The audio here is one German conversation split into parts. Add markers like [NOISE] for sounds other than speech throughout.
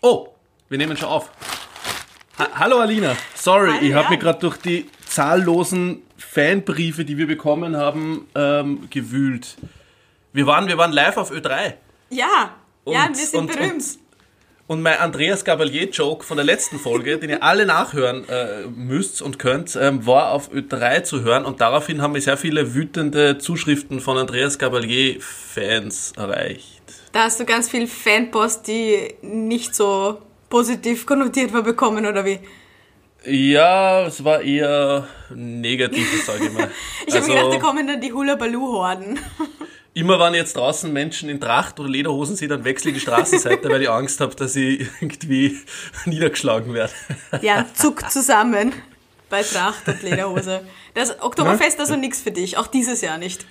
Oh, wir nehmen schon auf. Ha Hallo Alina, sorry, Hallo, ich habe ja. mich gerade durch die zahllosen Fanbriefe, die wir bekommen haben, ähm, gewühlt. Wir waren, wir waren live auf Ö3 Ja, ja, Und- wir sind und- berühmt. und mein Andreas Gabalier-Joke von der letzten Folge, den ihr alle nachhören äh, müsst und könnt, ähm, war auf Ö3 zu hören und daraufhin haben wir sehr viele wütende Zuschriften von Andreas Gabalier-Fans erreicht. Da hast du ganz viel Fanpost, die nicht so positiv konnotiert war, bekommen, oder wie? Ja, es war eher negativ, sage ich mal. [LAUGHS] Ich habe mir gedacht, da kommen dann die Hula-Baloo-Horden. [LAUGHS] Immer wenn jetzt draußen Menschen in Tracht oder Lederhosen sehe, dann wechsle ich die Straßenseite, weil ich Angst habe, dass ich irgendwie [LAUGHS] niedergeschlagen werde. Ja, zuck zusammen bei Tracht und Lederhose. Das Oktoberfest also nichts für dich, auch dieses Jahr nicht.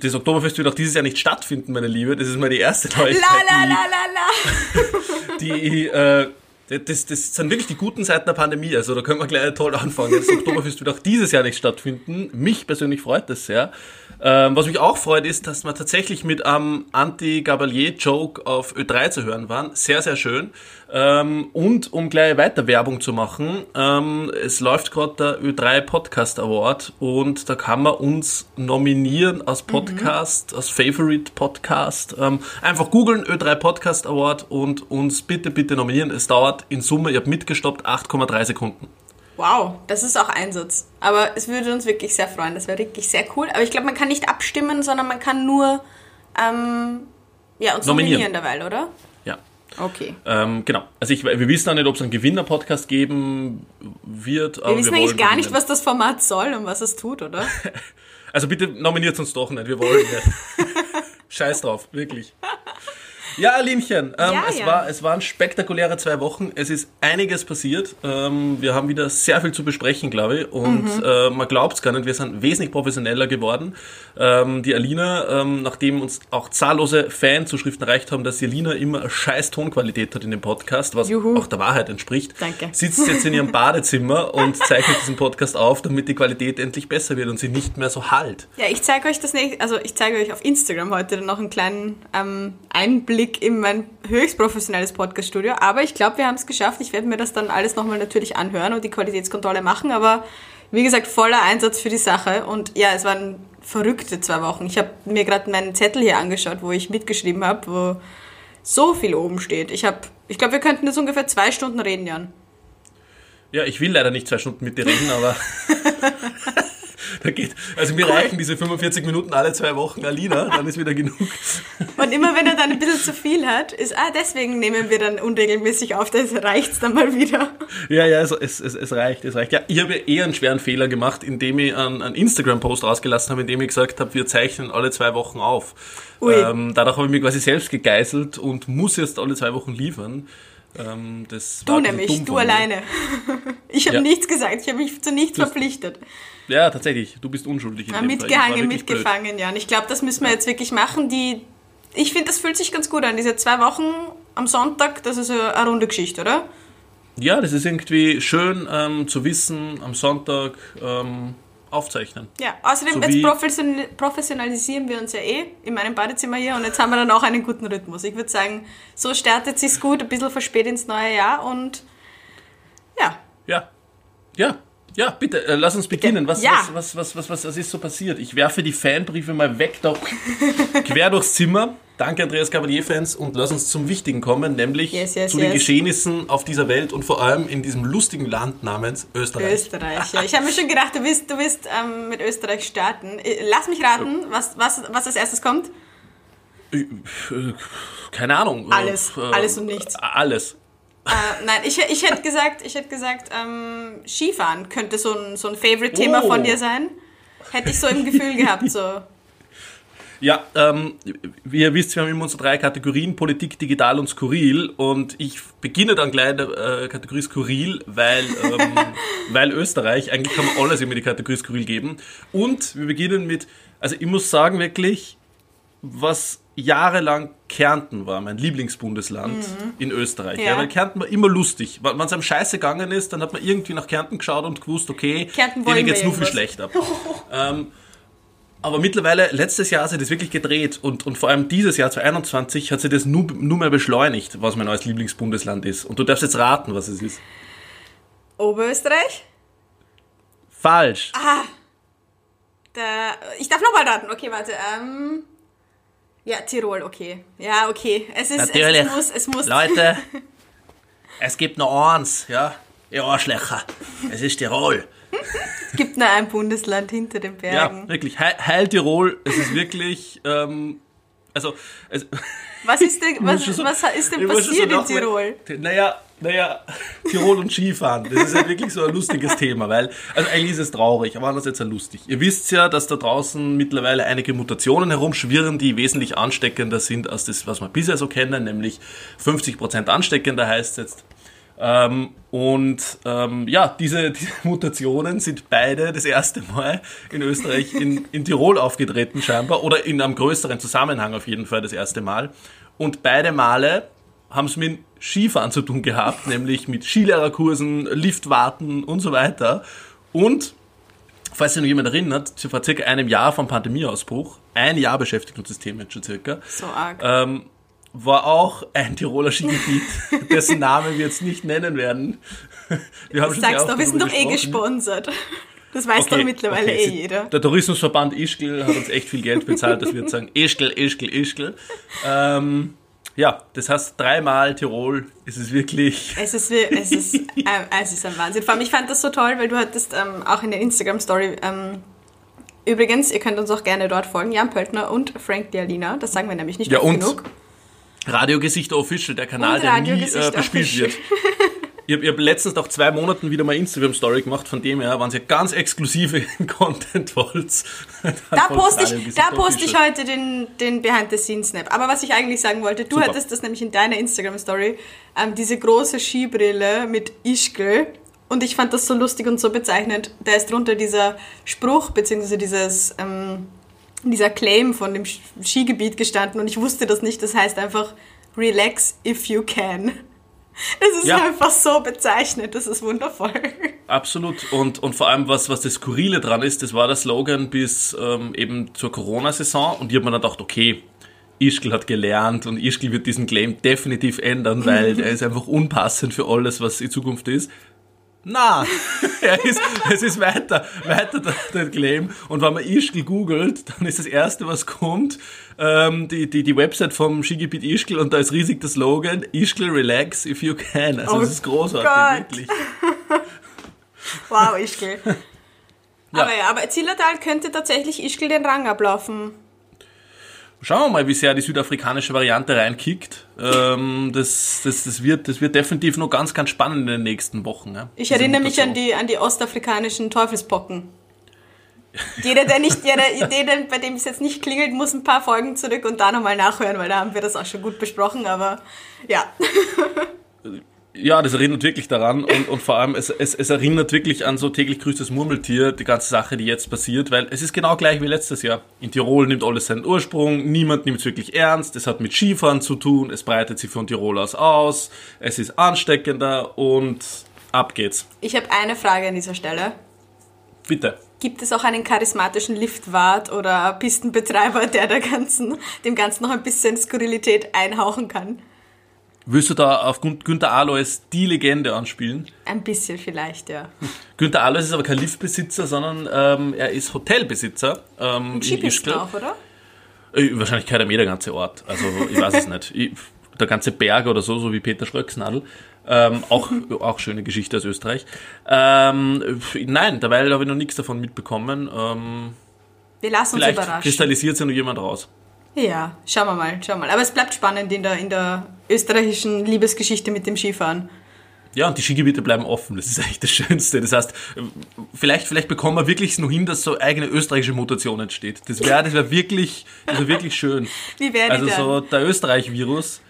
Das Oktoberfest wird auch dieses Jahr nicht stattfinden, meine Liebe. Das ist mal die erste Neuigkeit. La la die- la la la. [LAUGHS] die, äh, das, das sind wirklich die guten Seiten der Pandemie. Also da können wir gleich toll anfangen. Das Oktoberfest wird auch dieses Jahr nicht stattfinden. Mich persönlich freut das sehr. Ähm, was mich auch freut, ist, dass wir tatsächlich mit einem Anti-Gabalier-Joke auf Ö3 zu hören waren. Sehr, sehr schön. Ähm, und um gleich weiter Werbung zu machen, ähm, es läuft gerade der Ö3 Podcast Award und da kann man uns nominieren als Podcast, als Favorite Podcast. Ähm, einfach googeln Ö3 Podcast Award und uns bitte, bitte nominieren. Es dauert in Summe, ihr habt mitgestoppt, 8,3 Sekunden. Wow, das ist auch Einsatz. Aber es würde uns wirklich sehr freuen. Das wäre wirklich sehr cool. Aber ich glaube, man kann nicht abstimmen, sondern man kann nur ähm, ja, uns Nominieren. nominieren derweil, oder? Okay. Ähm, genau. Also ich, wir wissen auch nicht, ob es einen Gewinner-Podcast geben wird. Aber Wir wissen eigentlich wollen gar nicht, was das Format soll und was es tut, oder? [LAUGHS] Also bitte nominiert uns doch nicht, wir wollen nicht. [LAUGHS] Scheiß drauf, wirklich. Ja, Alinchen, ähm, Ja, es, ja. War, es waren spektakuläre zwei Wochen. Es ist einiges passiert. Ähm, wir haben wieder sehr viel zu besprechen, glaube ich. Und Mhm. äh, man glaubt es gar nicht, wir sind wesentlich professioneller geworden. Ähm, die Alina, ähm, nachdem uns auch zahllose Fanzuschriften erreicht haben, dass die Alina immer eine scheiß Tonqualität hat in dem Podcast, was Juhu. auch der Wahrheit entspricht, Danke. sitzt jetzt in ihrem [LAUGHS] Badezimmer und zeichnet diesen Podcast auf, damit die Qualität endlich besser wird und sie nicht mehr so halt. Ja, ich zeige euch das nächste, also ich zeige euch auf Instagram heute noch einen kleinen ähm, Einblick in mein höchst professionelles Podcast-Studio. Aber ich glaube, wir haben es geschafft. Ich werde mir das dann alles nochmal natürlich anhören und die Qualitätskontrolle machen. Aber wie gesagt, voller Einsatz für die Sache. Und ja, es waren verrückte zwei Wochen. Ich habe mir gerade meinen Zettel hier angeschaut, wo ich mitgeschrieben habe, wo so viel oben steht. Ich habe, ich glaube, wir könnten jetzt ungefähr zwei Stunden reden, Jan. Ja, ich will leider nicht zwei Stunden mit dir reden, aber [LAUGHS] da geht. Also mir reichen diese 45 Minuten alle zwei Wochen Alina, dann ist wieder genug. Und immer wenn er dann ein bisschen zu viel hat, ist, ah, deswegen nehmen wir dann unregelmäßig auf, das reicht's dann mal wieder. Ja, ja, es, es, es, reicht, es reicht. Ja, ich habe eher einen schweren Fehler gemacht, indem ich einen, einen Instagram-Post rausgelassen habe, in dem ich gesagt habe, wir zeichnen alle zwei Wochen auf. Ui. Ähm, dadurch habe ich mich quasi selbst gegeißelt und muss jetzt alle zwei Wochen liefern. Ähm, Du nämlich, du alleine. [LAUGHS] Ich habe Ja. nichts gesagt, ich habe mich zu nichts verpflichtet. Ja, tatsächlich, du bist unschuldig. In Ja, mitgehangen, blöd. mitgefangen, Jan. Ich glaube, das müssen wir jetzt wirklich machen. Die, ich finde, das fühlt sich ganz gut an. Diese zwei Wochen am Sonntag, das ist eine, runde Geschichte, oder? Ja, das ist irgendwie schön ähm, zu wissen, am Sonntag ähm, aufzeichnen. Ja, außerdem, So jetzt professionalisieren wir uns ja eh in meinem Badezimmer hier und jetzt haben wir dann auch einen guten Rhythmus. Ich würde sagen, so startet sich's gut, ein bisschen verspätet ins neue Jahr und ja, Ja, ja, ja, bitte, äh, lass uns beginnen. Was, Ja. was, was, was, was, was, was ist so passiert? Ich werfe die Fanbriefe mal weg, da [LAUGHS] quer durchs Zimmer. Danke, Andreas Cavalier-Fans, und lass uns zum Wichtigen kommen, nämlich Yes, yes, zu den yes. Geschehnissen auf dieser Welt und vor allem in diesem lustigen Land namens Österreich. Österreich. Ja. Ich habe mir schon gedacht, du wirst, du ähm, mit Österreich starten. Äh, Lass mich raten, was, was, was als erstes kommt. Äh, Keine Ahnung. Alles, Äh, alles und nichts. Alles. Äh, nein, ich, ich hätte gesagt, ich hätte gesagt, ähm, Skifahren könnte so ein, so ein Favorite-Thema Oh. von dir sein. Hätte ich so im Gefühl gehabt, so. [LAUGHS] Ja, ähm, wie ihr wisst, wir haben immer unsere drei Kategorien, Politik, Digital und Skurril. Und ich beginne dann gleich in der äh, Kategorie Skurril, weil, ähm, [LAUGHS] weil Österreich, eigentlich kann man alles immer die Kategorie Skurril geben. Und wir beginnen mit, also ich muss sagen wirklich, was jahrelang Kärnten war, mein Lieblingsbundesland in Österreich. Ja. Ja. weil Kärnten war immer lustig. Wenn es einem scheiße gegangen ist, dann hat man irgendwie nach Kärnten geschaut und gewusst, okay, Kärnten denen wir geht's nur viel schlechter. [LAUGHS] ähm, aber mittlerweile, letztes Jahr hat sich das wirklich gedreht und, und vor allem dieses Jahr 2021 hat sich das nur, nur mehr beschleunigt, was mein neues Lieblingsbundesland ist. Und du darfst jetzt raten, was es ist. Oberösterreich? Falsch. Ah. Der, ich darf nochmal raten. Okay, warte. Ähm, ja, Tirol, okay. Ja, okay. Es ist, Natürlich. Es, muss, es muss. Leute, [LAUGHS] es gibt nur eins, ja. Ihr Arschlöcher. Es ist Tirol. Es [LAUGHS] gibt nur ein Bundesland hinter den Bergen. Ja, wirklich. Heil, Heil Tirol, es ist wirklich, ähm, also, es, Was ist denn, was, so- was ist denn passiert so in. Tirol? Naja, naja, Tirol und Skifahren, das ist halt wirklich so ein lustiges Thema, weil, also eigentlich ist es traurig, aber andererseits ja lustig. Ihr wisst ja, dass da draußen mittlerweile einige Mutationen herumschwirren, die wesentlich ansteckender sind als das, was wir bisher so kennen, nämlich 50% ansteckender heißt jetzt. Ähm, und ähm, ja, diese, diese Mutationen sind beide das erste Mal in Österreich in, in Tirol aufgetreten scheinbar oder in einem größeren Zusammenhang auf jeden Fall das erste Mal. Und beide Male haben es mit Skifahren zu tun gehabt, [LAUGHS] nämlich mit Skilehrerkursen, Liftwarten und so weiter. Und falls sich noch jemand erinnert, vor circa einem Jahr vom Pandemieausbruch, ein Jahr beschäftigt uns das Thema jetzt schon circa, So arg. ähm, war auch ein Tiroler Skigebiet, [LAUGHS] dessen Namen wir jetzt nicht nennen werden. [LAUGHS] Wir haben schon sehr doch, wir sind doch eh gesponsert. Das weiß doch mittlerweile okay, eh jeder. Der Tourismusverband Ischgl hat uns echt viel Geld bezahlt, dass wir jetzt sagen, Ischgl, Ischgl, Ischgl. Ähm, ja, das heißt, dreimal Tirol ist es wirklich... Es ist, [LAUGHS] es, ist, ähm, es ist ein Wahnsinn. Vor allem, ich fand das so toll, weil du hattest ähm, auch in der Instagram-Story, ähm, übrigens, ihr könnt uns auch gerne dort folgen, Jan Pöltner und Frank Dialina, das sagen wir nämlich nicht Ja, und genug. Radiogesichter Official, der Kanal, der nie äh, bespielt wird. [LAUGHS] Ich habe hab letztens nach zwei Monaten wieder mal Instagram-Story gemacht, von dem her, wenn ihr ganz exklusive [LAUGHS] Content wollt. Da poste ich, da poste ich heute den, den Behind-the-Scenes-Snap. Aber was ich eigentlich sagen wollte, du Super. hattest das nämlich in deiner Instagram-Story, ähm, diese große Skibrille mit Ischgl. Und ich fand das so lustig und so bezeichnend. Da ist drunter dieser Spruch, beziehungsweise dieses, ähm, dieser Claim von dem Skigebiet gestanden und ich wusste das nicht. Das heißt einfach, relax if you can. Das ist Ja. einfach so bezeichnet, das ist wundervoll. Absolut. Und, und vor allem, was, was das Skurrile dran ist, das war der Slogan bis ähm, eben zur Corona-Saison. Und ich habe mir dann gedacht, okay, Ischgl hat gelernt und Ischgl wird diesen Claim definitiv ändern, weil [LAUGHS] er ist einfach unpassend für alles, was in Zukunft ist. Na, [LAUGHS] er ist, es ist weiter, weiter der, Claim. Und wenn man Ischgl googelt, dann ist das erste, was kommt, ähm, die, die, die Website vom Skigebiet Ischgl und da ist riesig der Slogan, Ischgl relax if you can. Also Oh das ist großartig, Gott. wirklich. [LAUGHS] Wow, Ischgl. Aber ja, aber Zillertal könnte tatsächlich Ischgl den Rang ablaufen. Schauen wir mal, wie sehr die südafrikanische Variante reinkickt. Ähm, das, das, das, wird, das wird definitiv noch ganz, ganz spannend in den nächsten Wochen. Ja, Ich erinnere mich an die, an die ostafrikanischen Teufelspocken. Jeder, der nicht, jeder, jeder, bei dem es jetzt nicht klingelt, muss ein paar Folgen zurück und da nochmal nachhören, weil da haben wir das auch schon gut besprochen, aber ja. [LAUGHS] Ja, das erinnert wirklich daran und, und vor allem, es, es, es erinnert wirklich an so täglich grüßtes Murmeltier, die ganze Sache, die jetzt passiert, weil es ist genau gleich wie letztes Jahr. In Tirol nimmt alles seinen Ursprung, niemand nimmt es wirklich ernst, es hat mit Skifahren zu tun, es breitet sich von Tirol aus aus, es ist ansteckender und ab geht's. Ich habe eine Frage an dieser Stelle. Bitte. Gibt es auch einen charismatischen Liftwart oder Pistenbetreiber, der der ganzen, dem Ganzen noch ein bisschen Skurrilität einhauchen kann? Willst du da auf Gün- Günther Alois die Legende anspielen? Ein bisschen vielleicht, ja. [LAUGHS] Günther Alois ist aber kein Liftbesitzer, sondern ähm, er ist Hotelbesitzer ähm, in Skipisten Ischgl. auch, oder? Äh, Wahrscheinlich kennt er mir der ganze Ort. Also ich weiß es nicht. Ich, der ganze Berg oder so, so wie Peter Schröcksnadel. Ähm, auch, auch schöne Geschichte aus Österreich. Ähm, nein, dabei habe ich noch nichts davon mitbekommen. Ähm, Wir lassen uns vielleicht überraschen. kristallisiert sich noch jemand raus. Ja, schauen wir mal, schauen wir mal. Aber es bleibt spannend in der, in der österreichischen Liebesgeschichte mit dem Skifahren. Ja, und die Skigebiete bleiben offen. Das ist eigentlich das Schönste. Das heißt, vielleicht, vielleicht bekommen wir wirklich noch hin, dass so eigene österreichische Mutation entsteht. Das wäre das wär wirklich, das wär wirklich schön. [LAUGHS] Wie wäre Also dann? so der Österreich-Virus,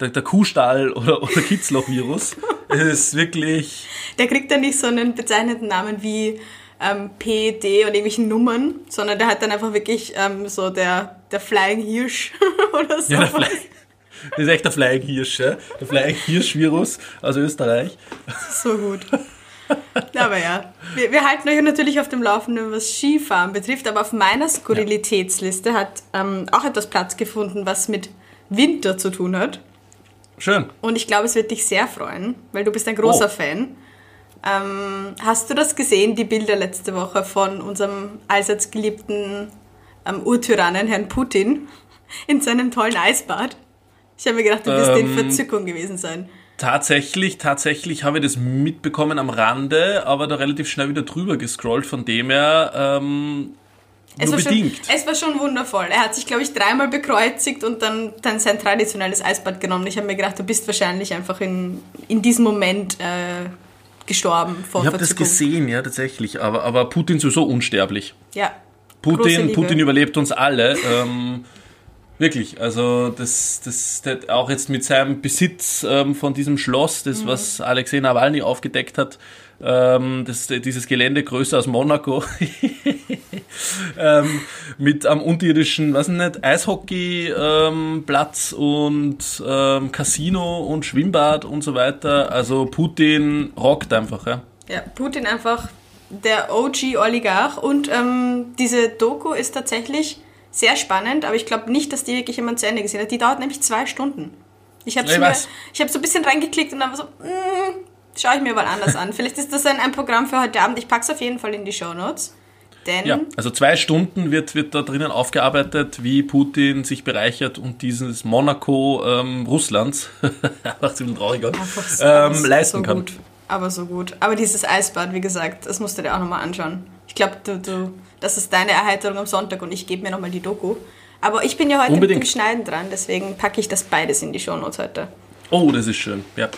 der, der Kuhstall oder, oder Kitzloch-Virus. [LAUGHS] Ist wirklich, Der kriegt dann nicht so einen bezeichneten Namen wie ähm, P, D und irgendwelchen Nummern, sondern der hat dann einfach wirklich ähm, so der, der Flying Hirsch [LAUGHS] oder so. ja, der Fly, das ist echt der Flying Hirsch, ja? der Flying Hirsch-Virus aus Österreich. so gut. aber ja, wir, wir, halten euch natürlich auf dem Laufenden, was Skifahren betrifft, aber auf meiner Skurrilitätsliste hat ähm, auch etwas Platz gefunden, was mit Winter zu tun hat. Schön. Und ich glaube, es wird dich sehr freuen, weil du bist ein großer oh. Fan. Ähm, hast du das gesehen, die Bilder letzte Woche von unserem allseits geliebten ähm, Urtyrannen, Herrn Putin, in seinem tollen Eisbad? Ich habe mir gedacht, du wirst ähm, in Verzückung gewesen sein. Tatsächlich, tatsächlich habe ich das mitbekommen am Rande, aber da relativ schnell wieder drüber gescrollt, von dem her ähm, es bedingt. Schon, es war schon wundervoll. Er hat sich, glaube ich, dreimal bekreuzigt und dann, dann sein traditionelles Eisbad genommen. Ich habe mir gedacht, du bist wahrscheinlich einfach in, in diesem Moment äh, gestorben vor Ich habe das gesehen, ja, tatsächlich. Aber, aber Putin sowieso unsterblich. Ja. Putin, Putin überlebt uns alle. ähm, Wirklich, also das, das, das auch jetzt mit seinem Besitz ähm, von diesem Schloss, das mhm. was Alexei Nawalny aufgedeckt hat, ähm, das, dieses Gelände größer als Monaco, [LAUGHS] ähm, mit am unterirdischen, was nicht, Eishockeyplatz ähm, und ähm, Casino und Schwimmbad und so weiter. Also Putin rockt einfach, ja. Ja, Putin einfach der OG-Oligarch und ähm, diese Doku ist tatsächlich sehr spannend, aber ich glaube nicht, dass die wirklich jemand zu Ende gesehen hat. Die dauert nämlich zwei Stunden. Ich habe hab so ein bisschen reingeklickt und dann war so, mm, schaue ich mir mal anders an. Vielleicht ist das ein, ein Programm für heute Abend. Ich packe es auf jeden Fall in die Show Notes. Denn ja, also zwei Stunden wird, wird da drinnen aufgearbeitet, wie Putin sich bereichert und dieses Monaco ähm, Russlands, macht es trauriger, ähm, leisten so kann. Gut, aber so gut. Aber dieses Eisbad, wie gesagt, das musst du dir auch nochmal anschauen. Ich glaube, du, du das ist deine Erheiterung am Sonntag und ich gebe mir nochmal die Doku. Aber ich bin ja heute Unbedingt. mit dem Schneiden dran, deswegen packe ich das beides in die Shownotes heute. Oh, das ist schön, ja.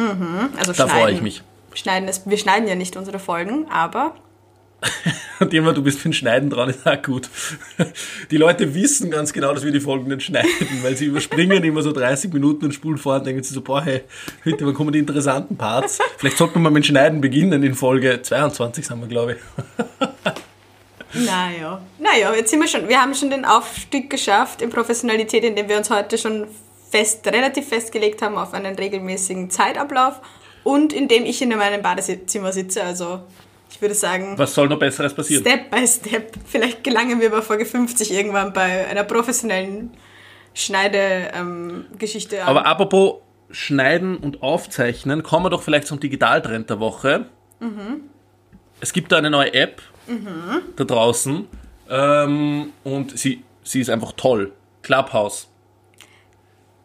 Mhm, also da freue ich mich. Schneiden ist, wir schneiden ja nicht unsere Folgen, aber [LAUGHS] und immer, du bist für ein Schneiden dran, ist auch gut. Die Leute wissen ganz genau, dass wir die Folgen nicht schneiden, weil sie überspringen immer so 30 Minuten und spulen vor und denken sich so, boah, hey, heute kommen die interessanten Parts. Vielleicht sollten wir mal mit Schneiden beginnen in Folge 22, sagen wir, glaube ich. Naja, naja, jetzt sind wir schon, wir haben schon den Aufstieg geschafft in Professionalität, indem wir uns heute schon fest, relativ festgelegt haben auf einen regelmäßigen Zeitablauf und indem ich in meinem Badezimmer sitze, also ich würde sagen. Was soll noch Besseres passieren? Step by Step. Vielleicht gelangen wir bei Folge 50 irgendwann bei einer professionellen Schneidegeschichte ähm, an. Aber apropos Schneiden und Aufzeichnen, kommen wir doch vielleicht zum Digitaltrend der Woche. Mhm. Es gibt da eine neue App, mhm. da draußen. Ähm, und sie, sie ist einfach toll. Clubhouse.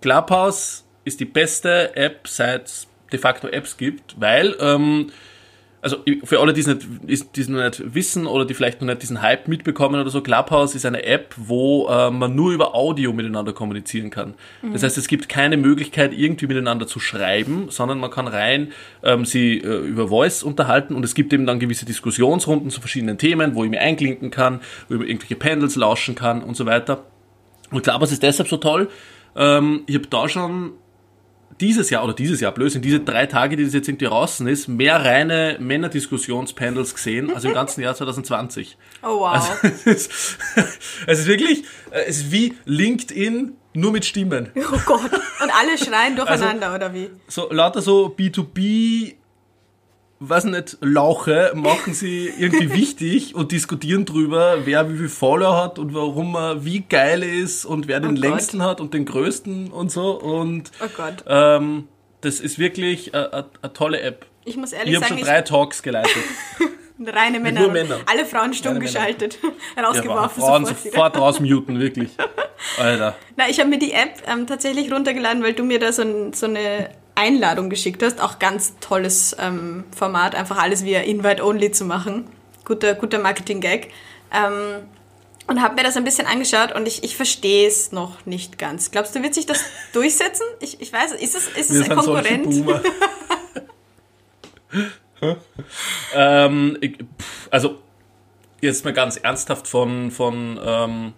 Clubhouse ist die beste App, seit es de facto Apps gibt, weil ähm, also für alle, die es nicht, die es noch nicht wissen oder die vielleicht noch nicht diesen Hype mitbekommen oder so, Clubhouse ist eine App, wo äh, man nur über Audio miteinander kommunizieren kann. Mhm. Das heißt, es gibt keine Möglichkeit, irgendwie miteinander zu schreiben, sondern man kann rein ähm, sie äh, über Voice unterhalten und es gibt eben dann gewisse Diskussionsrunden zu verschiedenen Themen, wo ich mir einklinken kann, wo ich über irgendwelche Panels lauschen kann und so weiter. Und Clubhouse ist deshalb so toll. Ähm, ich habe da schon dieses Jahr oder dieses Jahr, blöd, in diese drei Tage, die das jetzt irgendwie draußen ist, mehr reine Männerdiskutionspanels gesehen als im [LAUGHS] ganzen Jahr 2020. Oh wow. Also, [LAUGHS] es, ist, es ist wirklich, äh, es ist wie LinkedIn nur mit Stimmen. Oh Gott. Und alle schreien [LAUGHS] durcheinander, also, oder wie? So lauter so B2B weiß nicht, Lauche machen sie irgendwie [LAUGHS] wichtig und diskutieren drüber, wer wie viel Follower hat und warum er wie geil ist und wer den oh längsten hat und den größten und so. Und oh Gott. Ähm, das ist wirklich eine tolle App. Ich muss ehrlich ich sagen, ich habe schon drei Talks geleitet. [LAUGHS] Reine Männer. Nur Männer. Alle Frauen stumm geschaltet. [LAUGHS] Rausgeworfen. Ja, Frauen sofort, sofort rausmuten, wirklich. Alter. Na, ich habe mir die App ähm, tatsächlich runtergeladen, weil du mir da so, ein, so eine Einladung geschickt hast. Auch ganz tolles ähm, Format, einfach alles via Invite-Only zu machen. Guter, guter Marketing-Gag. Ähm, und habe mir das ein bisschen angeschaut und ich, ich verstehe es noch nicht ganz. Glaubst du, wird sich das [LAUGHS] durchsetzen? Ich, ich weiß, ist es, ist es ein Konkurrent? [LAUGHS] ähm, ich, also, jetzt mal ganz ernsthaft von, von ähm,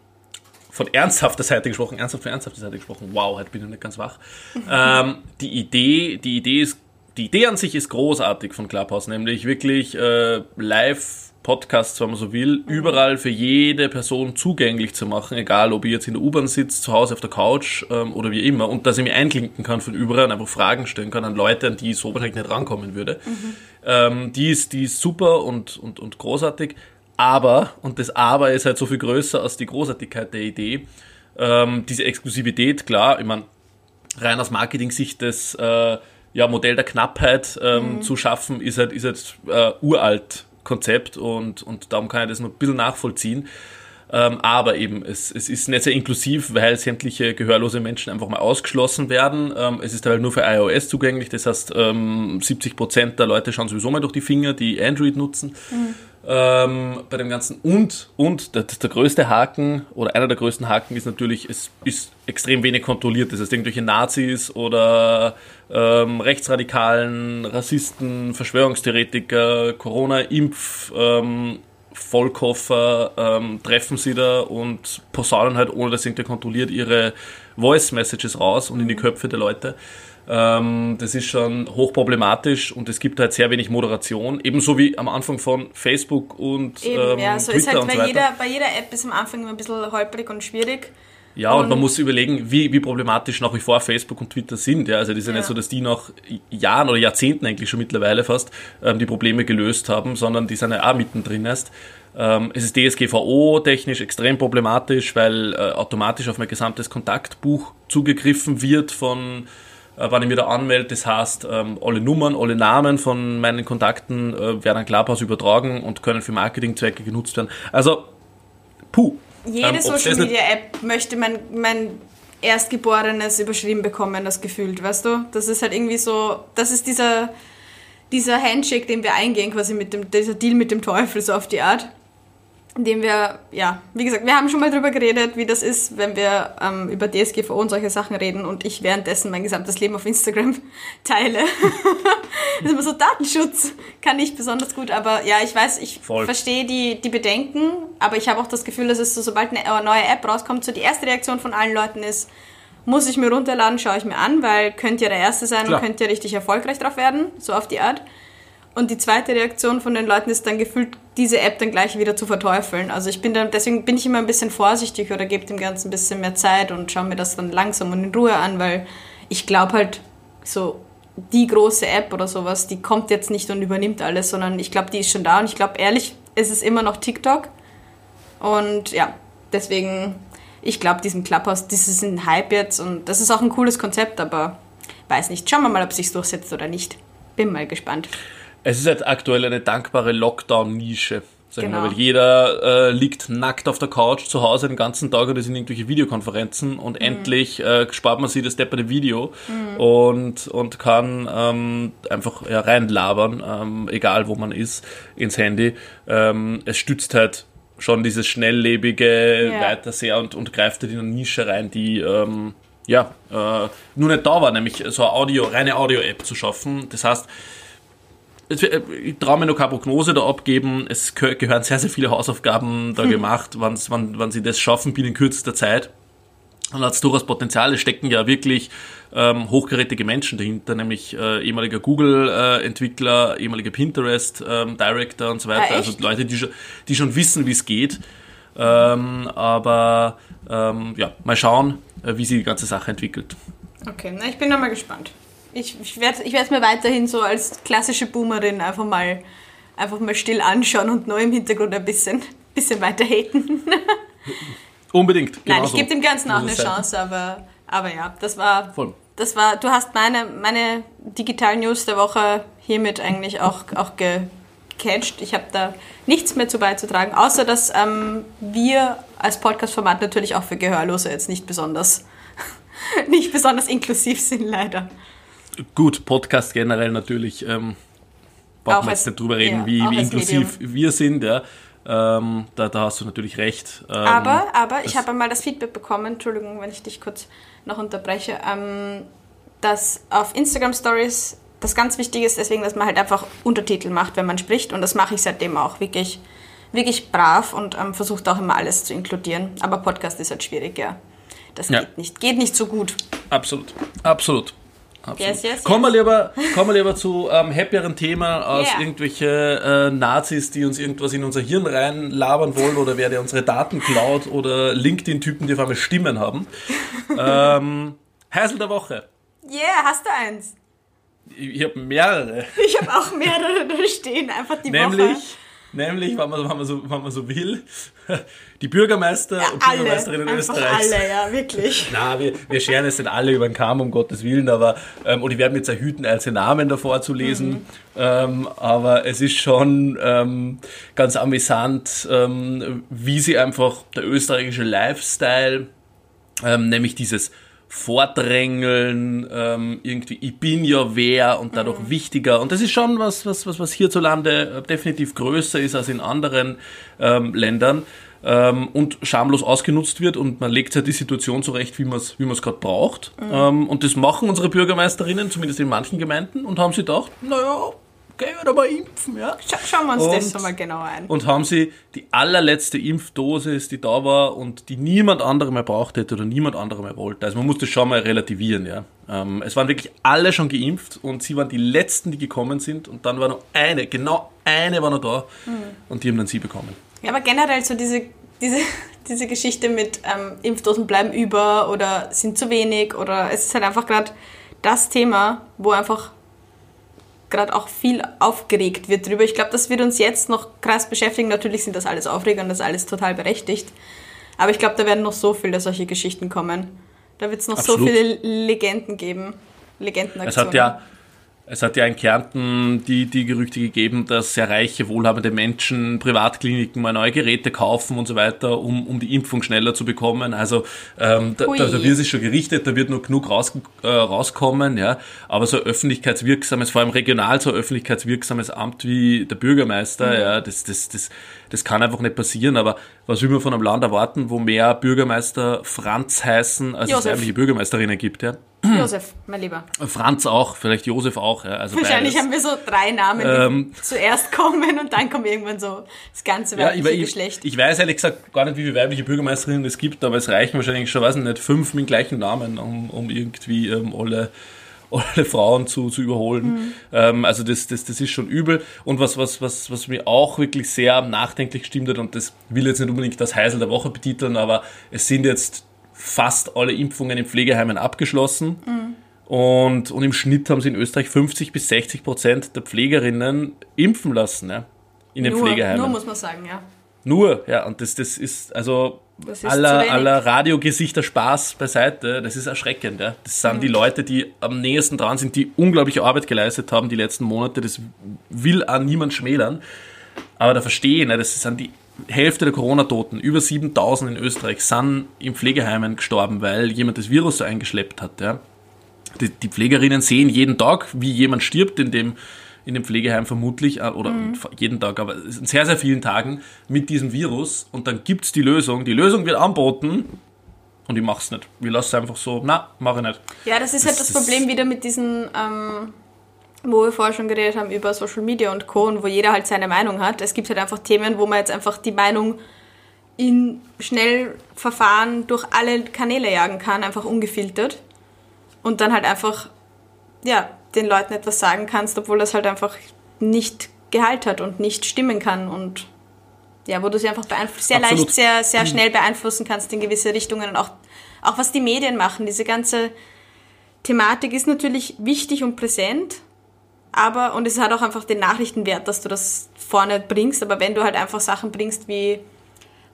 von ernsthafter Seite gesprochen, ernsthaft von ernsthafter Seite gesprochen, wow, heute bin ich nicht ganz wach. [LAUGHS] ähm, die Idee, die Idee ist, die Idee an sich ist großartig von Clubhouse, nämlich wirklich äh, live Podcasts, wenn man so will, überall für jede Person zugänglich zu machen, egal ob ich jetzt in der U-Bahn sitze, zu Hause auf der Couch ähm, oder wie immer, und dass ich mich einklinken kann von überall und einfach Fragen stellen kann an Leute, an die ich so wahrscheinlich nicht rankommen würde. Mhm. Ähm, die, ist, die ist super und, und, und großartig, aber, und das Aber ist halt so viel größer als die Großartigkeit der Idee, ähm, diese Exklusivität, klar, ich meine, rein aus Marketing-Sicht das äh, ja, Modell der Knappheit ähm, mhm. zu schaffen, ist halt, ist halt äh, uralt Konzept und, und darum kann ich das noch ein bisschen nachvollziehen. Ähm, aber eben, es, es ist nicht sehr inklusiv, weil sämtliche gehörlose Menschen einfach mal ausgeschlossen werden. Ähm, es ist halt nur für iOS zugänglich, das heißt, ähm, 70% der Leute schauen sowieso mal durch die Finger, die Android nutzen. Mhm ähm, bei dem Ganzen. Und, und der, der, größte Haken oder einer der größten Haken ist natürlich, es ist extrem wenig kontrolliert. Das heißt, irgendwelche Nazis oder ähm, Rechtsradikalen, Rassisten, Verschwörungstheoretiker, Corona-Impf, ähm, Vollkoffer ähm, treffen sie da und posaunen halt, ohne dass irgendwer kontrolliert, ihre Voice-Messages raus und in die Köpfe der Leute. Ähm, das ist schon hochproblematisch und es gibt halt sehr wenig Moderation, ebenso wie am Anfang von Facebook und Eben, ähm, ja, so Twitter ist halt bei, so jeder, bei jeder App ist am Anfang immer ein bisschen holprig und schwierig. Ja, und, und, man muss überlegen, wie, wie problematisch nach wie vor Facebook und Twitter sind. Ja, also das ist ja, ja. nicht so, dass die nach Jahren oder Jahrzehnten eigentlich schon mittlerweile fast ähm, die Probleme gelöst haben, sondern die sind ja auch mittendrin erst. Ähm, es ist DSGVO-technisch extrem problematisch, weil äh, automatisch auf mein gesamtes Kontaktbuch zugegriffen wird von äh, wann ich mich da anmelde. Das heißt, ähm, alle Nummern, alle Namen von meinen Kontakten äh, werden an Clubhouse übertragen und können für Marketingzwecke genutzt werden. Also, puh. Jede ähm, Social Media App möchte mein, mein Erstgeborenes überschrieben bekommen, das gefühlt, weißt du? Das ist halt irgendwie so, das ist dieser, dieser Handshake, den wir eingehen, quasi mit dem, dieser Deal mit dem Teufel, so auf die Art indem wir, ja, wie gesagt, wir haben schon mal drüber geredet, wie das ist, wenn wir ähm, über DSGVO und solche Sachen reden und ich währenddessen mein gesamtes Leben auf Instagram [LAUGHS] teile. [LAUGHS] das ist immer so Datenschutz, kann ich besonders gut, aber ja, ich weiß, ich verstehe die, die Bedenken, aber ich habe auch das Gefühl, dass es so, sobald eine neue App rauskommt, so die erste Reaktion von allen Leuten ist, muss ich mir runterladen, schaue ich mir an, weil könnte ja der Erste sein Klar. und könnte ja richtig erfolgreich drauf werden, so auf die Art. Und die zweite Reaktion von den Leuten ist dann gefühlt, diese App dann gleich wieder zu verteufeln. Also ich bin dann, deswegen bin ich immer ein bisschen vorsichtig oder gebe dem Ganzen ein bisschen mehr Zeit und schaue mir das dann langsam und in Ruhe an, weil ich glaube halt, so die große App oder sowas, die kommt jetzt nicht und übernimmt alles, sondern ich glaube, die ist schon da und ich glaube ehrlich, es ist immer noch TikTok. Und ja, deswegen, ich glaube, diesen Clubhouse, das ist ein Hype jetzt und das ist auch ein cooles Konzept, aber weiß nicht. Schauen wir mal, ob es sich durchsetzt oder nicht. Bin mal gespannt. Es ist halt aktuell eine dankbare Lockdown-Nische. Genau. weil jeder äh, liegt nackt auf der Couch zu Hause den ganzen Tag oder sind irgendwelche Videokonferenzen und mhm. endlich äh, spart man sich das depperte Video mhm. und, und kann ähm, einfach ja, reinlabern, ähm, egal wo man ist, ins Handy. Ähm, es stützt halt schon dieses schnelllebige ja. weiter sehr und, und greift halt in eine Nische rein, die ähm, ja äh, nur nicht da war, nämlich so eine Audio, reine Audio-App zu schaffen. Das heißt, ich traue mir noch keine Prognose da abgeben. Es gehören sehr, sehr viele Hausaufgaben da hm. gemacht, wann, wann, wann sie das schaffen binnen kürzester Zeit. Und hat es durchaus Potenzial. Es stecken ja wirklich ähm, hochgerätige Menschen dahinter, nämlich äh, ehemaliger Google-Entwickler, äh, ehemaliger Pinterest-Director ähm, und so weiter. Ah, also Leute, die schon, die schon wissen, wie es geht. Ähm, aber ähm, ja, mal schauen, äh, wie sich die ganze Sache entwickelt. Okay, na, ich bin nochmal gespannt ich, ich werde es mir weiterhin so als klassische Boomerin einfach mal, einfach mal still anschauen und nur im Hintergrund ein bisschen, bisschen weiter haten. [LAUGHS] Unbedingt. Nein, ich gebe dem Ganzen auch eine Chance, aber, aber ja, das war, Voll. das war, du hast meine, meine Digital News der Woche hiermit eigentlich auch, auch gecatcht. Ich habe da nichts mehr zu beizutragen, außer dass ähm, wir als Podcast-Format natürlich auch für Gehörlose jetzt nicht besonders, [LAUGHS] nicht besonders inklusiv sind, leider. Gut, Podcast generell natürlich. Ähm, brauchen wir jetzt nicht drüber reden, ja, wie, wie inklusiv Medium. wir sind. Ja. Ähm, da, da hast du natürlich recht. Ähm, aber, aber ich habe einmal das Feedback bekommen, Entschuldigung, wenn ich dich kurz noch unterbreche, ähm, dass auf Instagram Stories das ganz wichtig ist, deswegen, dass man halt einfach Untertitel macht, wenn man spricht. Und das mache ich seitdem auch wirklich, wirklich brav und ähm, versucht auch immer alles zu inkludieren. Aber Podcast ist halt schwierig, ja. Das ja. geht nicht, geht nicht so gut. Absolut, absolut Absolut. Yes, yes, kommen, wir lieber, kommen wir lieber zu ähm, happieren Themen als Yeah. irgendwelche äh, Nazis, die uns irgendwas in unser Hirn reinlabern wollen oder wer der unsere Daten klaut oder LinkedIn-Typen, die auf einmal Stimmen haben. [LAUGHS] ähm, Heisel der Woche. Yeah, hast du eins? Ich, ich habe mehrere. Ich habe auch mehrere da stehen, einfach die Nämlich, Woche. nämlich wenn, man, wenn, man so, wenn man so will, [LAUGHS] die Bürgermeister und Alle, Bürgermeisterinnen Österreichs. alle, ja, wirklich. [LAUGHS] Na, wir, wir scheren es nicht alle über den Kamm, um Gottes Willen, aber, ähm, und ich werde mir jetzt erhüten, einzelne Namen davor zu lesen, Mhm. ähm, aber es ist schon ähm, ganz amüsant, ähm, wie sie einfach der österreichische Lifestyle, ähm, nämlich dieses Vordrängeln, ähm, irgendwie, ich bin ja wer und dadurch Mhm. wichtiger. Und das ist schon was, was, was, was hierzulande äh, definitiv größer ist als in anderen ähm, Ländern ähm, und schamlos ausgenutzt wird und man legt halt die Situation zurecht, wie man es wie man's gerade braucht. Mhm. Ähm, und das machen unsere Bürgermeisterinnen, zumindest in manchen Gemeinden, und haben sie gedacht, naja, gehen wir da mal impfen, ja. Scha schauen wir uns Und- das einmal genauer an. Und haben sie die allerletzte Impfdosis, die da war und die niemand anderer mehr braucht hätte oder niemand anderer mehr wollte. Also man muss das schon mal relativieren, ja. Ähm, es waren wirklich alle schon geimpft und sie waren die letzten, die gekommen sind und dann war noch eine, genau eine war noch da und die haben dann sie bekommen. Ja, aber generell so diese, diese, [LAUGHS] diese Geschichte mit ähm, Impfdosen bleiben über oder sind zu wenig oder es ist halt einfach gerade das Thema, wo einfach gerade auch viel aufgeregt wird drüber. Ich glaube, das wird uns jetzt noch krass beschäftigen. Natürlich sind das alles Aufreger und das ist alles total berechtigt. Aber ich glaube, da werden noch so viele solche Geschichten kommen. Da wird es noch Absolut. so viele Legenden geben. Legendenaktionen. Es hat ja, es hat ja in Kärnten die, die Gerüchte gegeben, dass sehr reiche, wohlhabende Menschen Privatkliniken mal neue Geräte kaufen und so weiter, um, um die Impfung schneller zu bekommen. Also ähm, da, da, da wird sich schon gerichtet, da wird noch genug raus, äh, rauskommen, ja. Aber so öffentlichkeitswirksames, vor allem regional so öffentlichkeitswirksames Amt wie der Bürgermeister, ja, das, das, das, das kann einfach nicht passieren. Aber was will man von einem Land erwarten, wo mehr Bürgermeister Franz heißen, als es Josef. weibliche Bürgermeisterinnen gibt, ja? [CLEARS THROAT] Josef, mein Lieber. Franz auch, vielleicht Josef auch. Ja, also Wahrscheinlich beides. haben wir so drei Namen, die Ähm. zuerst kommen und dann kommt irgendwann so das ganze ja, ich, weibliche ich, Geschlecht. ich weiß ehrlich gesagt gar nicht, wie viele weibliche Bürgermeisterinnen es gibt, aber es reichen wahrscheinlich schon, weiß ich nicht, fünf mit dem gleichen Namen, um, um irgendwie ähm, alle, alle Frauen zu, zu überholen. Ähm, also das, das, das ist schon übel. Und was, was, was, was mir auch wirklich sehr nachdenklich gestimmt hat, und das will jetzt nicht unbedingt das Heisel der Woche betiteln, aber es sind jetzt fast alle Impfungen in Pflegeheimen abgeschlossen. Und, und im Schnitt haben sie in Österreich 50 bis 60 Prozent der Pflegerinnen impfen lassen, ja, in den nur, Pflegeheimen. nur muss man sagen, ja. Nur, ja, und das, das ist, also, aller, aller Radiogesichter Spaß beiseite, das ist erschreckend, ja. Das sind Mhm. die Leute, die am nächsten dran sind, die unglaubliche Arbeit geleistet haben die letzten Monate, das will an niemand schmälern. Aber da verstehe ich, ne, das sind die Hälfte der Corona-Toten, über 7000 in Österreich, sind in Pflegeheimen gestorben, weil jemand das Virus so eingeschleppt hat, ja. Die, die Pflegerinnen sehen jeden Tag, wie jemand stirbt in dem, in dem Pflegeheim vermutlich, äh, oder jeden Tag, aber in sehr, sehr vielen Tagen mit diesem Virus und dann gibt's die Lösung. Die Lösung wird anboten und ich mach's nicht. Ich lasse es einfach so, na, mache ich nicht. Ja, das ist halt Das das Problem wieder mit diesen, ähm, wo wir vorher schon geredet haben über Social Media und Co. und wo jeder halt seine Meinung hat. Es gibt halt einfach Themen, wo man jetzt einfach die Meinung in Schnellverfahren durch alle Kanäle jagen kann, einfach ungefiltert. Und dann halt einfach, ja, den Leuten etwas sagen kannst, obwohl das halt einfach nicht Gehalt hat und nicht stimmen kann und ja, wo du sie einfach sehr Absolut. leicht, sehr, sehr schnell beeinflussen kannst in gewisse Richtungen und auch, auch was die Medien machen. Diese ganze Thematik ist natürlich wichtig und präsent, aber, und es hat auch einfach den Nachrichtenwert, dass du das vorne bringst, aber wenn du halt einfach Sachen bringst wie